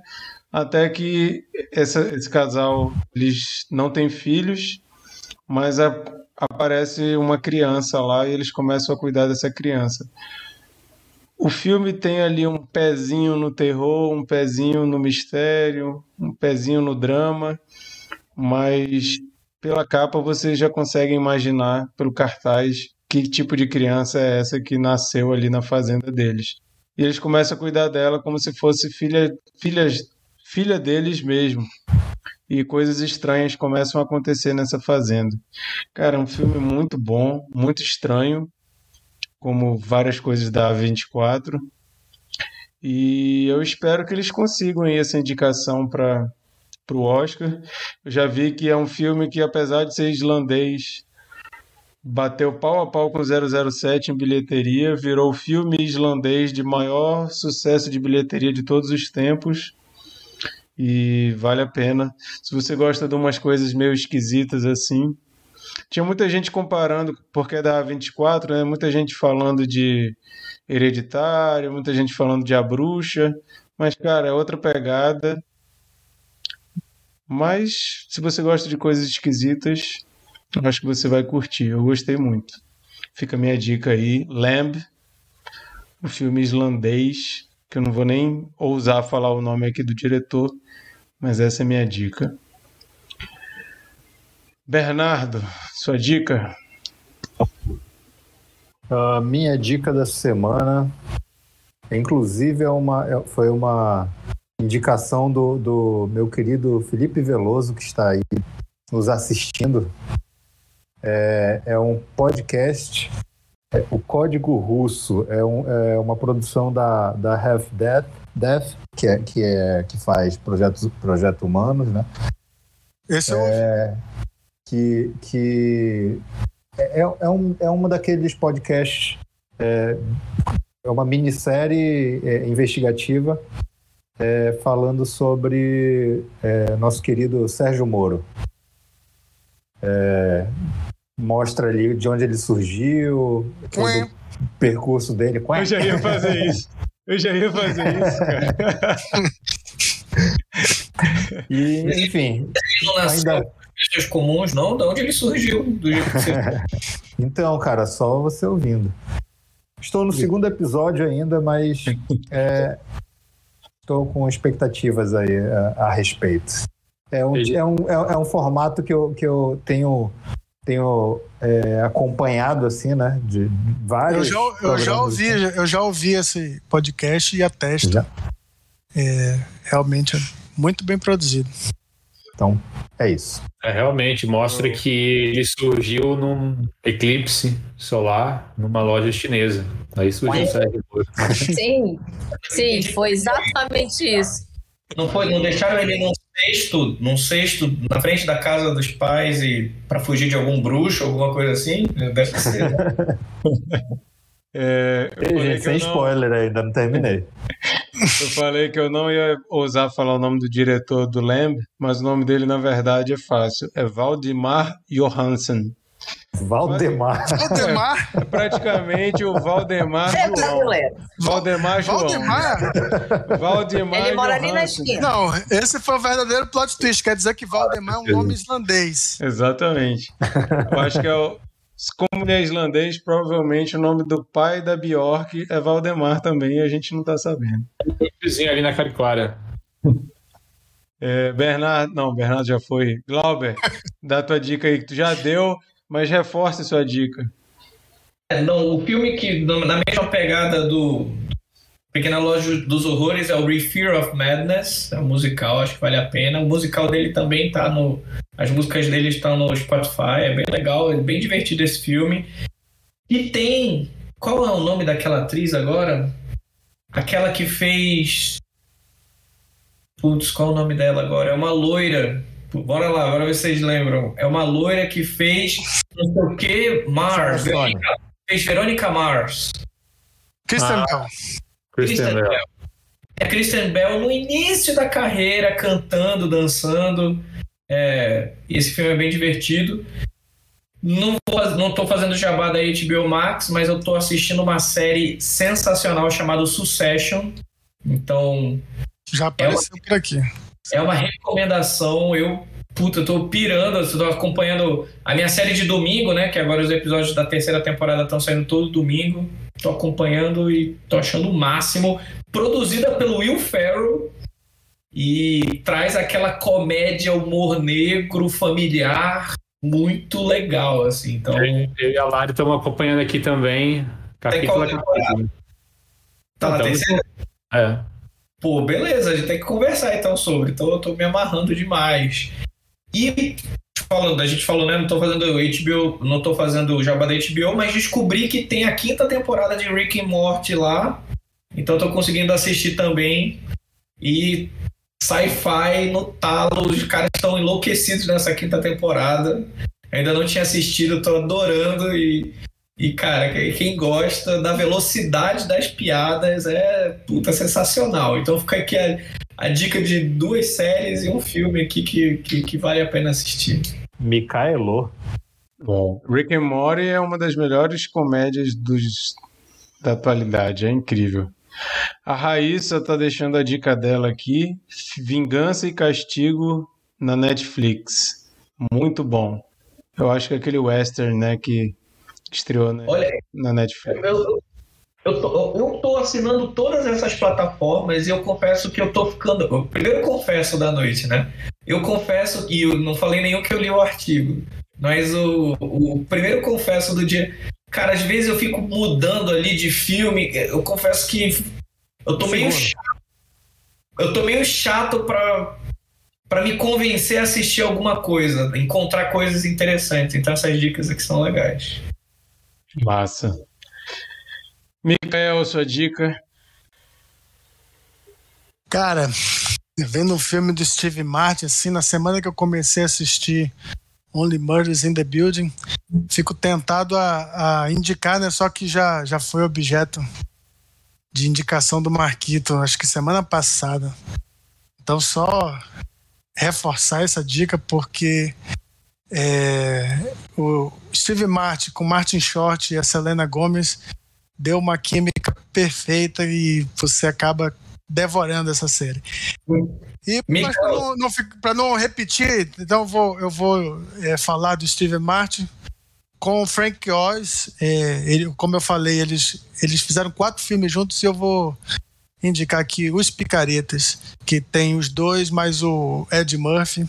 até que essa, esse casal eles não têm filhos, mas a, aparece uma criança lá e eles começam a cuidar dessa criança. O filme tem ali um pezinho no terror, um pezinho no mistério, um pezinho no drama, mas pela capa você já consegue imaginar, pelo cartaz, que tipo de criança é essa que nasceu ali na fazenda deles. E eles começam a cuidar dela como se fosse filha, filha, filha deles mesmo. E coisas estranhas começam a acontecer nessa fazenda. Cara, é um filme muito bom, muito estranho, como várias coisas da A24. E eu espero que eles consigam essa indicação para o Oscar. Eu já vi que é um filme que, apesar de ser islandês, bateu pau a pau com 007 em bilheteria, virou o filme islandês de maior sucesso de bilheteria de todos os tempos. e vale a pena. Se você gosta de umas coisas meio esquisitas assim, tinha muita gente comparando, porque é da A24, né? Muita gente falando de Hereditário, muita gente falando de A Bruxa, mas cara, é outra pegada. Mas se você gosta de coisas esquisitas, acho que você vai curtir. Eu gostei muito. Fica a minha dica aí, Lamb, o filme islandês, que eu não vou nem ousar falar o nome aqui do diretor, mas essa é a minha dica. Bernardo, sua dica? A minha dica da semana, inclusive, é uma, é- foi uma indicação do, do meu querido Felipe Veloso, que está aí nos assistindo. É, é um podcast, é, o Código Russo, é, um- é uma produção da, da Half Death, Death que, é, que, é, que faz projetos, projetos humanos, né? Esse é, que, que é, é, um, é uma daqueles podcasts, é, é uma minissérie é, investigativa é, falando sobre é, nosso querido Sérgio Moro. É, mostra ali de onde ele surgiu, o percurso dele. Eu já ia fazer isso. Eu já ia fazer isso, cara. E, enfim, Ele não nasceu ainda, pessoas comuns, não? De onde ele surgiu? Do jeito que você... Então, cara, só você ouvindo. Estou no segundo episódio ainda, mas é, estou com expectativas aí a, a respeito. É um, é, um, é, é um formato que eu, que eu tenho, tenho é, acompanhado, assim, né? De eu vários. já, eu já ouvi, assim. eu já ouvi esse podcast e atesto. Já. É, realmente é muito bem produzido. Então, é isso. É, realmente mostra que ele surgiu num eclipse solar numa loja chinesa. Aí surgiu o Sérgio Moro. Sim, sim, foi exatamente isso. Não, foi, não deixaram ele num cesto, num cesto na frente da casa dos pais e para fugir de algum bruxo, alguma coisa assim? Deve ser. É, eu, Ei, gente, sem eu, não, spoiler ainda, não terminei. eu falei que eu não ia ousar falar o nome do diretor do Lamb, mas o nome dele, na verdade, é fácil. É Valdemar Johansen. Valdemar. Valdemar, É praticamente o Valdemar É João. Valdemar João. Valdemar? Valdemar Ele mora ali na esquina. Não, esse foi o verdadeiro plot twist. Quer dizer que Valdemar é um nome islandês. Exatamente. Eu acho que é o. Como ele é islandês, provavelmente o nome do pai da Bjork é Valdemar também, e a gente não tá sabendo. Vizinho ali na Cariquara. É, Bernardo, não, Bernardo já foi. Glauber, dá tua dica aí que tu já deu, mas reforce sua dica. É, Não, o filme que na mesma pegada do Pequena Loja dos Horrores é o Refear of Madness, é um musical, acho que vale a pena. O musical dele também tá no. As músicas dele estão no Spotify, é bem legal, é bem divertido esse filme. E tem. Qual é o nome daquela atriz agora? Aquela que fez. Putz, qual é o nome dela agora? É uma loira. Bora lá, agora vocês lembram. É uma loira que fez não sei o que, Mars. Verônica- Fez Verônica Mars. Christian Ah. Bell. Christian Bell. É Christian Bell no início da carreira, cantando, dançando. É, esse filme é bem divertido. Não, vou, não tô fazendo jabá da HBO Max, mas eu tô assistindo uma série sensacional chamada Succession. Então, Já apareceu por aqui. é uma recomendação. Eu, puta, eu tô pirando, eu tô acompanhando a minha série de domingo, né? Que agora os episódios da terceira temporada estão saindo todo domingo. Tô acompanhando e tô achando o máximo. Produzida pelo Will Ferrell e traz aquela comédia, humor negro, familiar, muito legal, assim. Então, Eu e a Lari estamos acompanhando aqui também. Capítulo a capítulo. tá na Então, terceira? É. Pô, beleza, a gente tem que conversar então sobre. Então eu tô me amarrando demais. E falando, a gente falou, né? Não tô fazendo HBO, não tô fazendo o jabá da HBO, mas descobri que tem a quinta temporada de Rick and Morty lá. Então tô conseguindo assistir também. E sci-fi no talo, os caras estão enlouquecidos nessa quinta temporada. Ainda não tinha assistido, tô adorando e e, cara, quem- gosta da velocidade das piadas é puta sensacional. Então fica aqui a a dica de duas séries e um filme aqui que, que, que vale a pena assistir. Micaelô. Bom, Rick and Morty é uma das melhores comédias dos, da atualidade, é incrível. A Raíssa tá deixando a dica dela aqui: Vingança e Castigo na Netflix. Muito bom. Eu acho que é aquele western, né, que estreou né, Olha, na Netflix. eu, eu, tô, eu tô assinando todas essas plataformas e eu confesso que eu tô ficando. Eu primeiro confesso da noite, né? Eu confesso que eu não falei nenhum que eu li o artigo. Mas o, o primeiro confesso do dia. Cara, às vezes eu fico mudando ali de filme. Eu confesso que eu tô meio Segundo. chato. Eu tô meio chato pra, pra me convencer a assistir alguma coisa, encontrar coisas interessantes. Então essas dicas aqui são legais. Massa. Mikael, sua dica. Cara, vendo o filme do Steve Martin, assim, na semana que eu comecei a assistir Only Murders in the Building, fico tentado a, a indicar, né? Só que já, já foi objeto de indicação do Marquito, acho que semana passada. Então, só reforçar essa dica, porque é, o Steve Martin com Martin Short e a Selena Gomez deu uma química perfeita e você acaba devorando essa série. E para não, não, não repetir, então eu vou, eu vou é, falar do Steve Martin com o Frank Oz. É, ele, como eu falei, eles, eles fizeram quatro filmes juntos e eu vou indicar aqui Os Picaretas, que tem os dois, mais o Ed Murphy.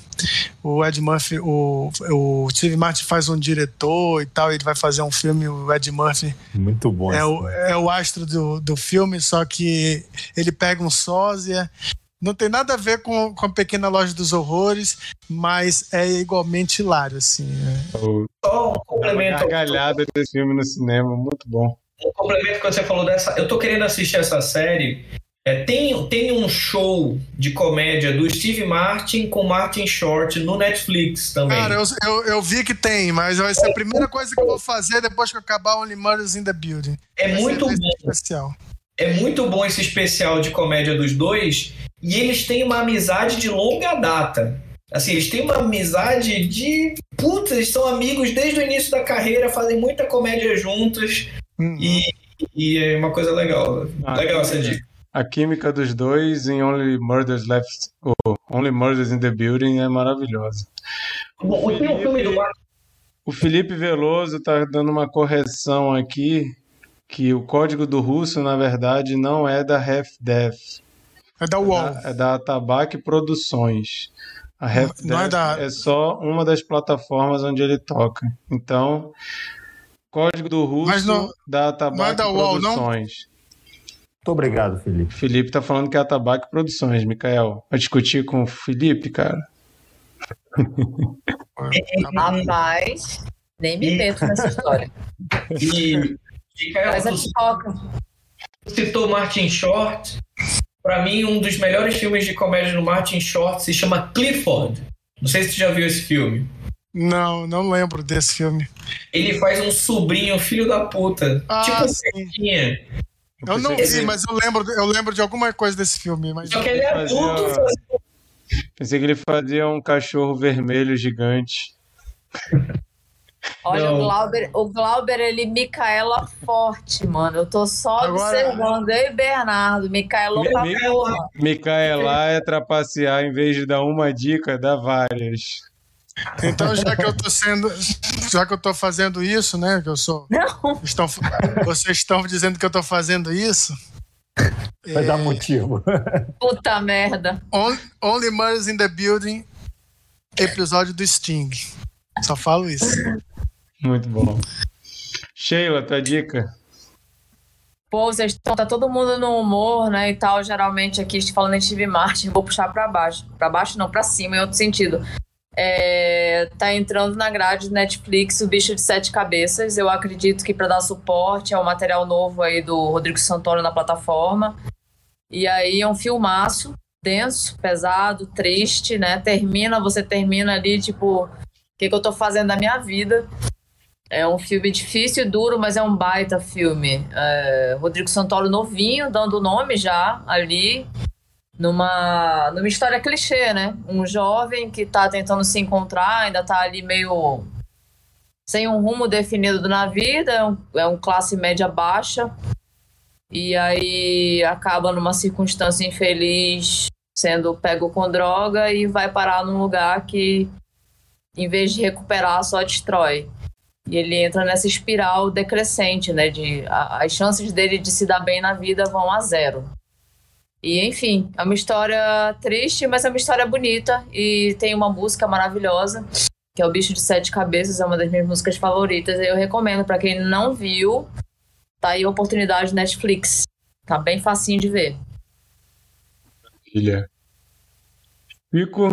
O Ed Murphy, o, o Steve Martin faz um diretor e tal, ele vai fazer um filme, o Ed Murphy Muito bom. é o, é o astro do, do filme, só que ele pega um sósia. Não tem nada a ver com, com a Pequena Loja dos Horrores, mas é igualmente hilário, assim. é. O Só um complemento. gargalhada desse filme no cinema, muito bom. um complemento que você falou dessa. Eu tô querendo assistir essa série. É, tem, tem um show de comédia do Steve Martin com Martin Short no Netflix também. Cara, eu, eu, eu vi que tem, mas vai ser a primeira coisa que eu vou fazer depois que eu acabar Only Murders in the Building. é Vai muito bom. especial. É muito bom esse especial de comédia dos dois. E eles têm uma amizade de longa data. Assim, eles têm uma amizade de. Putz, eles são amigos desde o início da carreira, fazem muita comédia juntos. Uhum. E, e é uma coisa legal. Ah, legal essa é. dica. A química dos dois em Only Murders Left, ou Only Murders in the Building é maravilhosa. Filme do Martin. O Felipe Veloso está dando uma correção aqui que o código do russo, na verdade, não é da Half-Death, É da UOL. é da Atabaque Produções. A Half-Death Não é da- é só uma das plataformas onde ele toca. Então, código do russo não- da Atabaque da UOL, não? Muito obrigado, Felipe. Felipe tá falando que é Atabaque Produções, Mikael. Vai discutir com o Felipe, cara? Rapaz, nem me meto nessa história. E, e Caio, Mas a tu pipoca. citou Martin Short. Pra mim, um dos melhores filmes de comédia do Martin Short se chama Clifford. Não sei se tu já viu esse filme. Não, não lembro desse filme. Ele faz um sobrinho, filho da puta. Ah, tipo sim. Eu não vi, mas eu lembro, eu lembro de alguma coisa desse filme. Mas Só que ele é Fazia- adulto. Pensei que ele fazia um cachorro vermelho gigante. Olha, Não. o Glauber, o Glauber, ele Micaela forte, mano. Eu tô só Agora- observando. Eu e Bernardo, Micaela pra Mi- porra. Micaela é trapacear, em vez de dar uma dica, dá várias. Então, já que eu tô sendo. Já que eu tô fazendo isso, né? Que eu sou. Não. Estão, vocês estão dizendo que eu tô fazendo isso. Vai É. dar motivo. Puta merda. On- Only Murders in the Building, episódio do Sting. Só falo isso. Muito bom. Sheila, tua dica? Pô, vocês estão, tá todo mundo no humor, né, e tal, geralmente aqui, falando em Steve Martin, vou puxar pra baixo. Pra baixo não, pra cima, em outro sentido. É, tá entrando na grade do Netflix o Bicho de Sete Cabeças. Eu acredito que para dar suporte é o material novo aí do Rodrigo Santoro na plataforma. E aí é um filmaço, denso, pesado, triste, né? Termina, você termina ali, tipo, o que, que eu tô fazendo da minha vida? É um filme difícil e duro, mas é um baita filme. É, Rodrigo Santoro novinho, dando nome já ali. Numa, numa história clichê, né? Um jovem que tá tentando se encontrar, ainda tá ali meio sem um rumo definido na vida, é um, é um classe média baixa, e aí acaba numa circunstância infeliz sendo pego com droga e vai parar num lugar que, em vez de recuperar, só destrói. E ele entra nessa espiral decrescente, né? De, a, as chances dele de se dar bem na vida vão a zero. E enfim, é uma história triste, mas é uma história bonita e tem uma música maravilhosa, que é o Bicho de Sete Cabeças, é uma das minhas músicas favoritas. Eu recomendo para quem não viu, tá aí a oportunidade Netflix. Tá bem facinho de ver. Maravilha. Pico,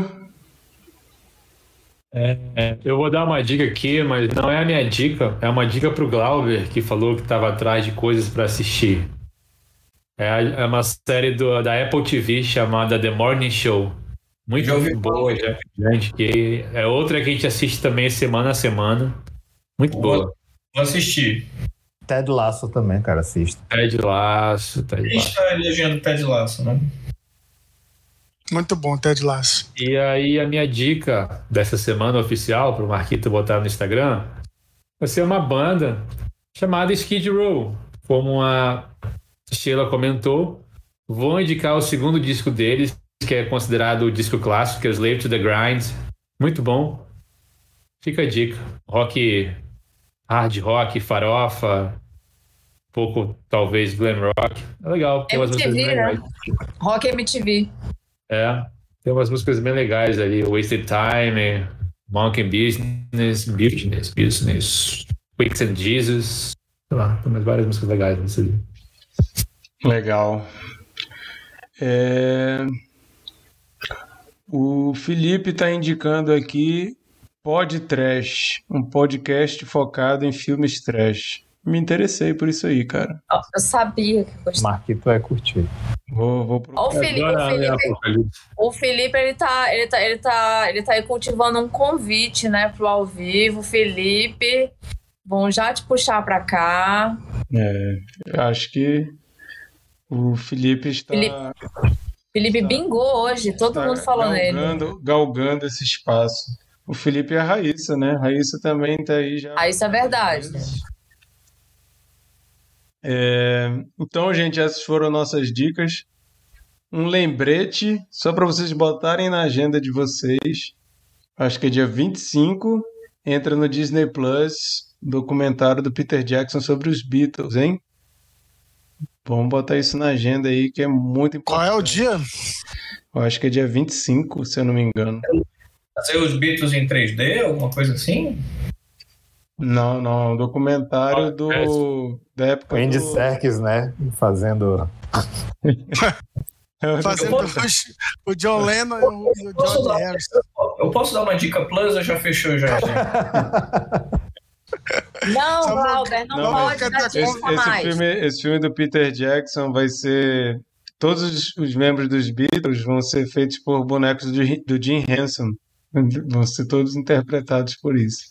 É, é, eu vou dar uma dica aqui, mas não é a minha dica, é uma dica pro Glauber, que falou que estava atrás de coisas para assistir. É, é uma série do- da Apple TV chamada The Morning Show. Muito Já ouvi boa, já, gente. Que é outra que a gente assiste também semana a semana. Muito Boa. boa. Vou assistir. Ted Laço também, cara, assista. Ted Laço, Ted Laço. Está a legenda do Ted Laço, né? Muito bom, Ted Lasso. E aí a minha dica dessa semana oficial para o Marquito botar no Instagram vai ser uma banda chamada Skid Row. Como a Sheila comentou, vou indicar o segundo disco deles, que é considerado o disco clássico, que é Slave to the Grind. Muito bom. Fica a dica. Rock, hard rock, farofa, pouco talvez glam rock. É legal. Tem umas MTV, músicas né? Rock MTV. É, tem umas músicas bem legais ali, Wasted Time, Monkey Business, Business, Business, Quicks and Jesus, sei lá, tem umas várias músicas legais nesse ali. Legal. É, O Felipe está indicando aqui Pod Trash, um podcast focado em filmes trash. Me interessei por isso aí, cara. Eu sabia que gostava. Marquito vai curtir. Vou, vou o. Felipe, o Agora, Felipe, o Felipe, ele tá, ele tá, ele tá, ele tá aí cultivando um convite, né, pro ao vivo. Felipe, vão já te puxar pra cá. Eu acho que o Felipe está, Felipe, Felipe Tá. bingou hoje, todo está mundo falou nele. galgando, galgando esse espaço. O Felipe é a Raíssa, né? A Raíssa também está aí já. Isso é verdade. É, então, gente, essas foram nossas dicas. Um lembrete, só para vocês botarem na agenda de vocês. Acho que é dia 25, entra no Disney Plus, documentário do Peter Jackson sobre os Beatles, hein? Vamos botar isso na agenda aí, que é muito Qual importante. é o dia? Eu acho que é dia 25, se eu não me engano. Fazer os Beatles em 3D, alguma coisa assim? Não, não, é um documentário do, da época O Andy do... Serkis, né? Fazendo. Fazendo os- o John Lennon e o, o dar- Harrison. Eu posso dar uma dica plus ou já fechou já? Não, Só não, Não, pode dar Esse, dica esse mais. filme, esse filme do Peter Jackson vai ser. Todos os, os membros dos Beatles vão ser feitos por bonecos do, do Jim Henson. Vão ser todos interpretados por isso.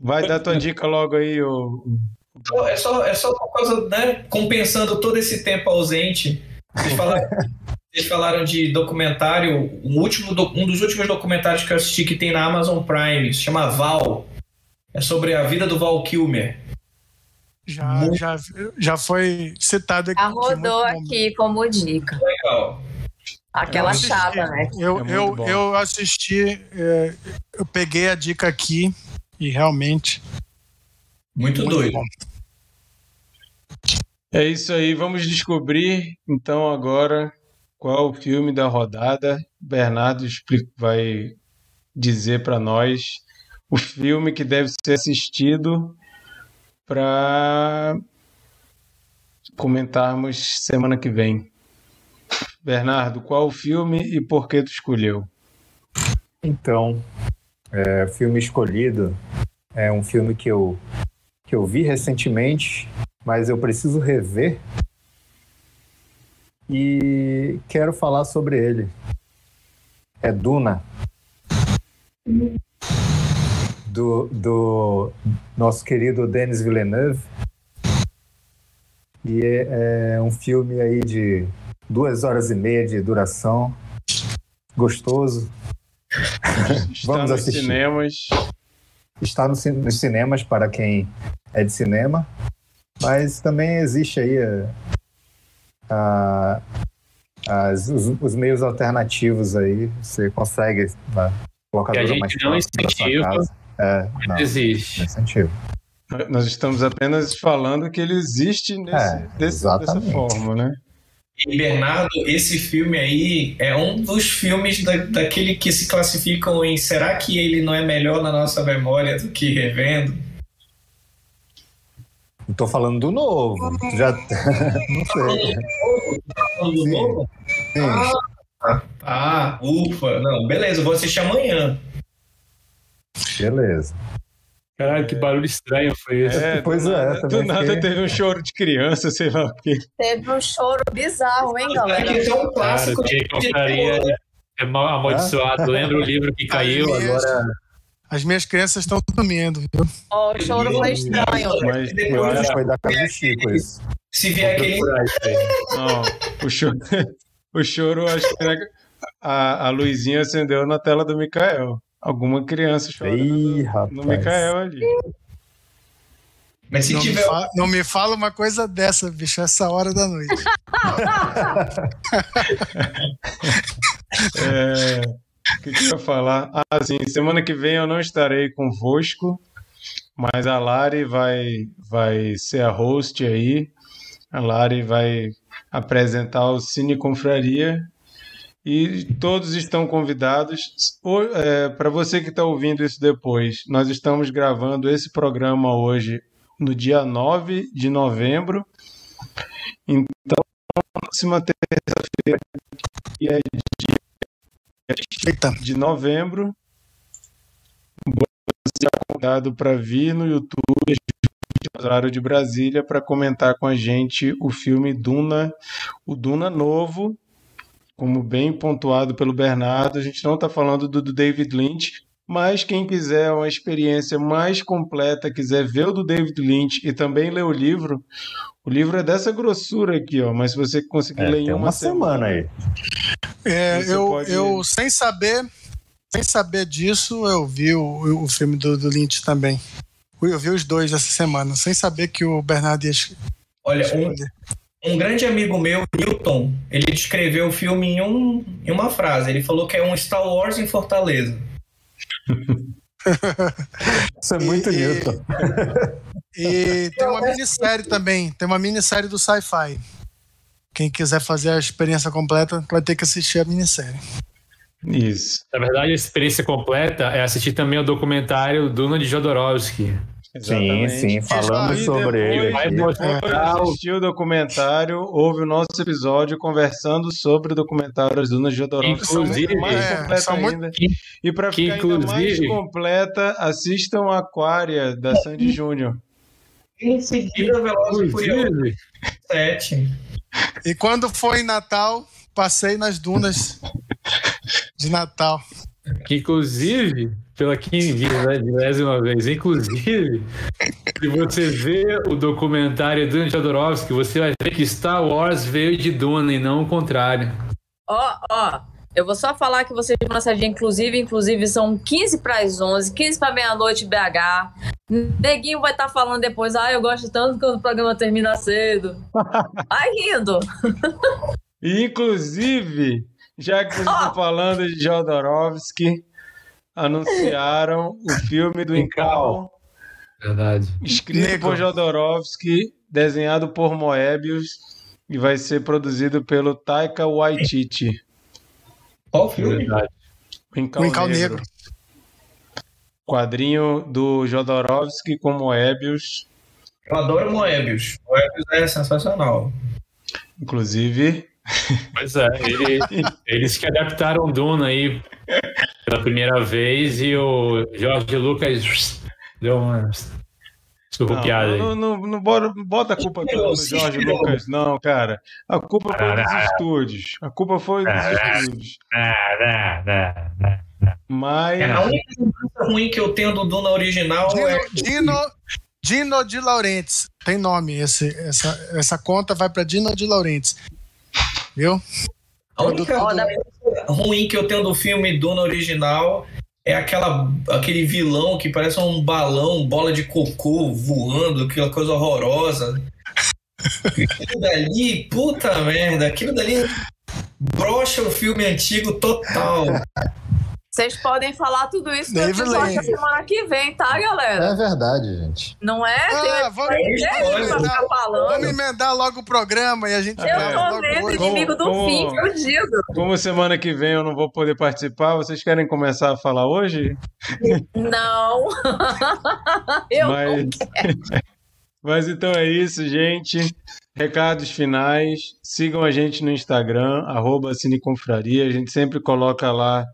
Vai dar tua dica logo aí, ô. É só, é só por causa, né? Compensando todo esse tempo ausente. Vocês falaram, vocês falaram de documentário. Um, último, do- um dos últimos documentários que eu assisti que tem na Amazon Prime se chama Val. É sobre a vida do Val Kilmer. Já, já, já foi citado aqui. Já muito rodou aqui como dica. Legal. Aquela Eu assisti. chata, né? Eu, É muito eu, bom. eu assisti, é, eu peguei a dica aqui e realmente. Muito, muito doido. bom. É isso aí, vamos descobrir então agora qual o filme da rodada. Bernardo vai dizer para nós o filme que deve ser assistido para comentarmos semana que vem. Bernardo, qual o filme e por que tu escolheu? Então, é, o filme escolhido é um filme que eu, que eu vi recentemente, mas eu preciso rever. E quero falar sobre ele. É Duna. Do, do nosso querido Denis Villeneuve. E é, é um filme aí de duas horas e meia de duração. Gostoso. Está Vamos nos assistir. cinemas. Está no nos cinemas para quem é de cinema, mas também existe aí a- a- as- os, os meios alternativos aí. Você consegue na locadora Que a gente mais não incentiva. É, não, Existe. não incentivo. Nós estamos apenas falando que ele existe nesse, É, desse- dessa forma, né? E Bernardo, esse filme aí é um dos filmes da, daquele que se classificam em será que ele não é melhor na nossa memória do que revendo? Não tô falando do novo. Tu Já... não sei. Falando do novo? Sim. Ah, ah, ufa. Não, beleza, eu vou assistir amanhã. Beleza. Caralho, que barulho estranho foi esse. É, Pois do é, nada, do nada fiquei- teve um choro de criança, sei lá o quê. Teve um choro bizarro, hein, galera? É um Cara, clássico que de é mal amaldiçoado. Lembra o livro que caiu? As minhas- Agora As minhas crianças estão dormindo, viu? Ó, o choro foi estranho. Mas Eu Depois, acho que foi da casa do Chico isso. se vier aquele não, o choro, o choro acho que era- a, a luzinha acendeu na tela do Mikael. Alguma criança chorando Ih, no rapaz. Mikael ali. Mas se Não me, tiver fa- não me fala uma coisa dessa, bicho, essa hora da noite. É, o que, que eu ia falar? Ah, sim, semana que vem eu não estarei convosco, mas a Lari vai, vai ser a host aí. A Lari vai apresentar o Cine Confraria e todos estão convidados. Para você que está ouvindo isso depois, nós estamos gravando esse programa hoje no dia 9 de novembro. Então, próxima terça-feira, que é Eita, de novembro. Você é convidado para vir no YouTube, horário de Brasília, para comentar com a gente o filme Duna, o Duna novo, como bem pontuado pelo Bernardo. A gente não está falando do, do David Lynch, mas quem quiser uma experiência mais completa, quiser ver o do David Lynch e também ler o livro, o livro é dessa grossura aqui, ó. Mas se você conseguir É, ler em tem uma semana aí. é, eu, pode- eu, sem saber, sem saber disso, eu vi o, o filme do, do Lynch também. Eu vi os dois essa semana, sem saber que o Bernardo ia Olha, um. Um grande amigo meu, Newton, ele descreveu o filme em, um, em uma frase. Ele falou que é um Star Wars em Fortaleza. Isso é muito E- Newton. E tem uma minissérie também, tem uma minissérie do Sci-Fi. Quem quiser fazer a experiência completa vai ter que assistir a minissérie. Isso. Na verdade, a experiência completa é assistir também o documentário Duna de Jodorowsky. Sim, sim, falamos E sobre ele. Depois de assistir o documentário, houve o nosso episódio conversando sobre o documentário das Dunas de Jodorowsky. Inclusive, São mais é, completa muito- ainda. que- E para que ficar ainda mais inclusive- completa, assistam a Aquária da Sandy Júnior. Em seguida, Velozes e Furiosos Inclusive, 7. E quando foi em Natal, passei nas dunas de Natal. Que inclusive, pela quinzésima vez, inclusive, se você vê o documentário de Jodorowsky, você vai ver que Star Wars veio de Duna e não o contrário. Ó, ó, eu vou só falar que vocês vão nessa dia, inclusive, inclusive são 15 para as 11, 15 para meia-noite BH. Neguinho vai estar falando depois, ah, eu gosto tanto quando o programa termina cedo. Vai rindo. Inclusive, já que vocês estão falando de Jodorowsky, anunciaram o filme do Incal, Verdade. escrito Nego. por Jodorowsky, desenhado por Moebius e vai ser produzido pelo Taika Waititi. Qual filme? Verdade. O Incal, O Incal Negro. Negro. Quadrinho do Jodorowsky com Moebius. Eu adoro Moebius. Moebius é sensacional. Inclusive, Pois é, ele- eles que adaptaram Duna aí pela primeira vez e o Jorge Lucas deu uma não, surrupiada aí. não, não, não bota, bota a culpa toda no Jorge Lucas, não, cara. A culpa foi dos estúdios. A culpa foi dos estúdios. Ah, não, não, não. Mas. A única lembrança ruim que eu tenho do Duna original é. Dino, Dino, Dino de Laurentiis. Tem nome. Esse, essa, essa conta vai para Dino de Laurentiis. Viu? A única coisa ruim que eu tenho do filme Duna original é aquela, aquele vilão que parece um balão, bola de cocô voando, aquela coisa horrorosa. Aquilo dali, puta merda, aquilo dali brocha o filme antigo total. Vocês podem falar tudo isso no episódio da semana que vem, tá, galera? É verdade, gente. Não é? Ah, vamos, emendar, falando. vamos emendar logo o programa e a gente Eu tô vendo inimigo do Como- fim, fudido. Como semana que vem eu não vou poder participar, vocês querem começar a falar hoje? Não. Eu Mas, não mas então é isso, gente. Recados finais. Sigam a gente no Instagram, arroba Cineconfraria. A gente sempre coloca lá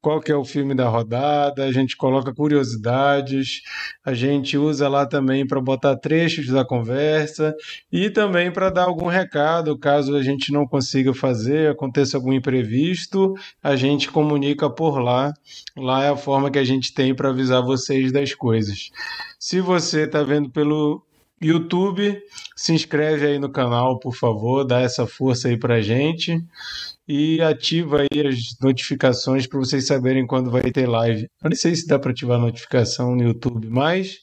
qual que é o filme da rodada, a gente coloca curiosidades, a gente usa lá também para botar trechos da conversa e também para dar algum recado, caso a gente não consiga fazer, aconteça algum imprevisto, a gente comunica por lá. Lá é a forma que a gente tem para avisar vocês das coisas. Se você está vendo pelo YouTube, se inscreve aí no canal, por favor, dá essa força aí pra gente e ativa aí as notificações para vocês saberem quando vai ter live. Eu não sei se dá para ativar a notificação no YouTube, mas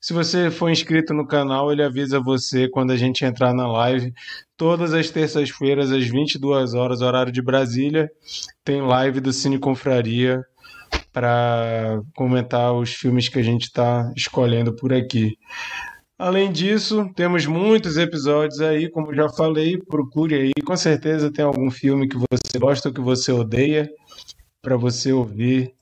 se você for inscrito no canal, ele avisa você quando a gente entrar na live. Todas as terças-feiras, às 22 horas, horário de Brasília, tem live do Cine Confraria para comentar os filmes que a gente está escolhendo por aqui. Além disso, temos muitos episódios aí, como já falei, procure aí. Com certeza tem algum filme que você gosta ou que você odeia para você ouvir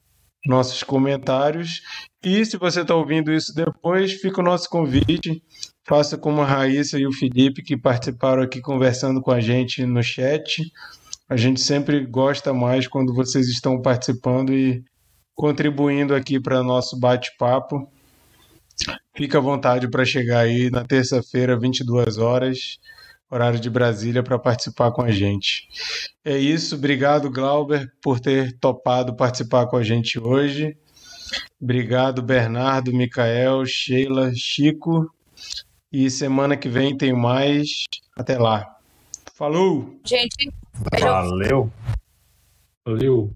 nossos comentários. E se você está ouvindo isso depois, fica o nosso convite. Faça como a Raíssa e o Felipe, que participaram aqui conversando com a gente no chat. A gente sempre gosta mais quando vocês estão participando e contribuindo aqui para nosso bate-papo. Fica à vontade para chegar aí na terça-feira, 22 horas, horário de Brasília, para participar com a gente. É isso, obrigado, Glauber, por ter topado participar com a gente hoje. Obrigado, Bernardo, Micael, Sheila, Chico. E semana que vem tem mais. Até lá. Falou! Gente, Valeu. Valeu.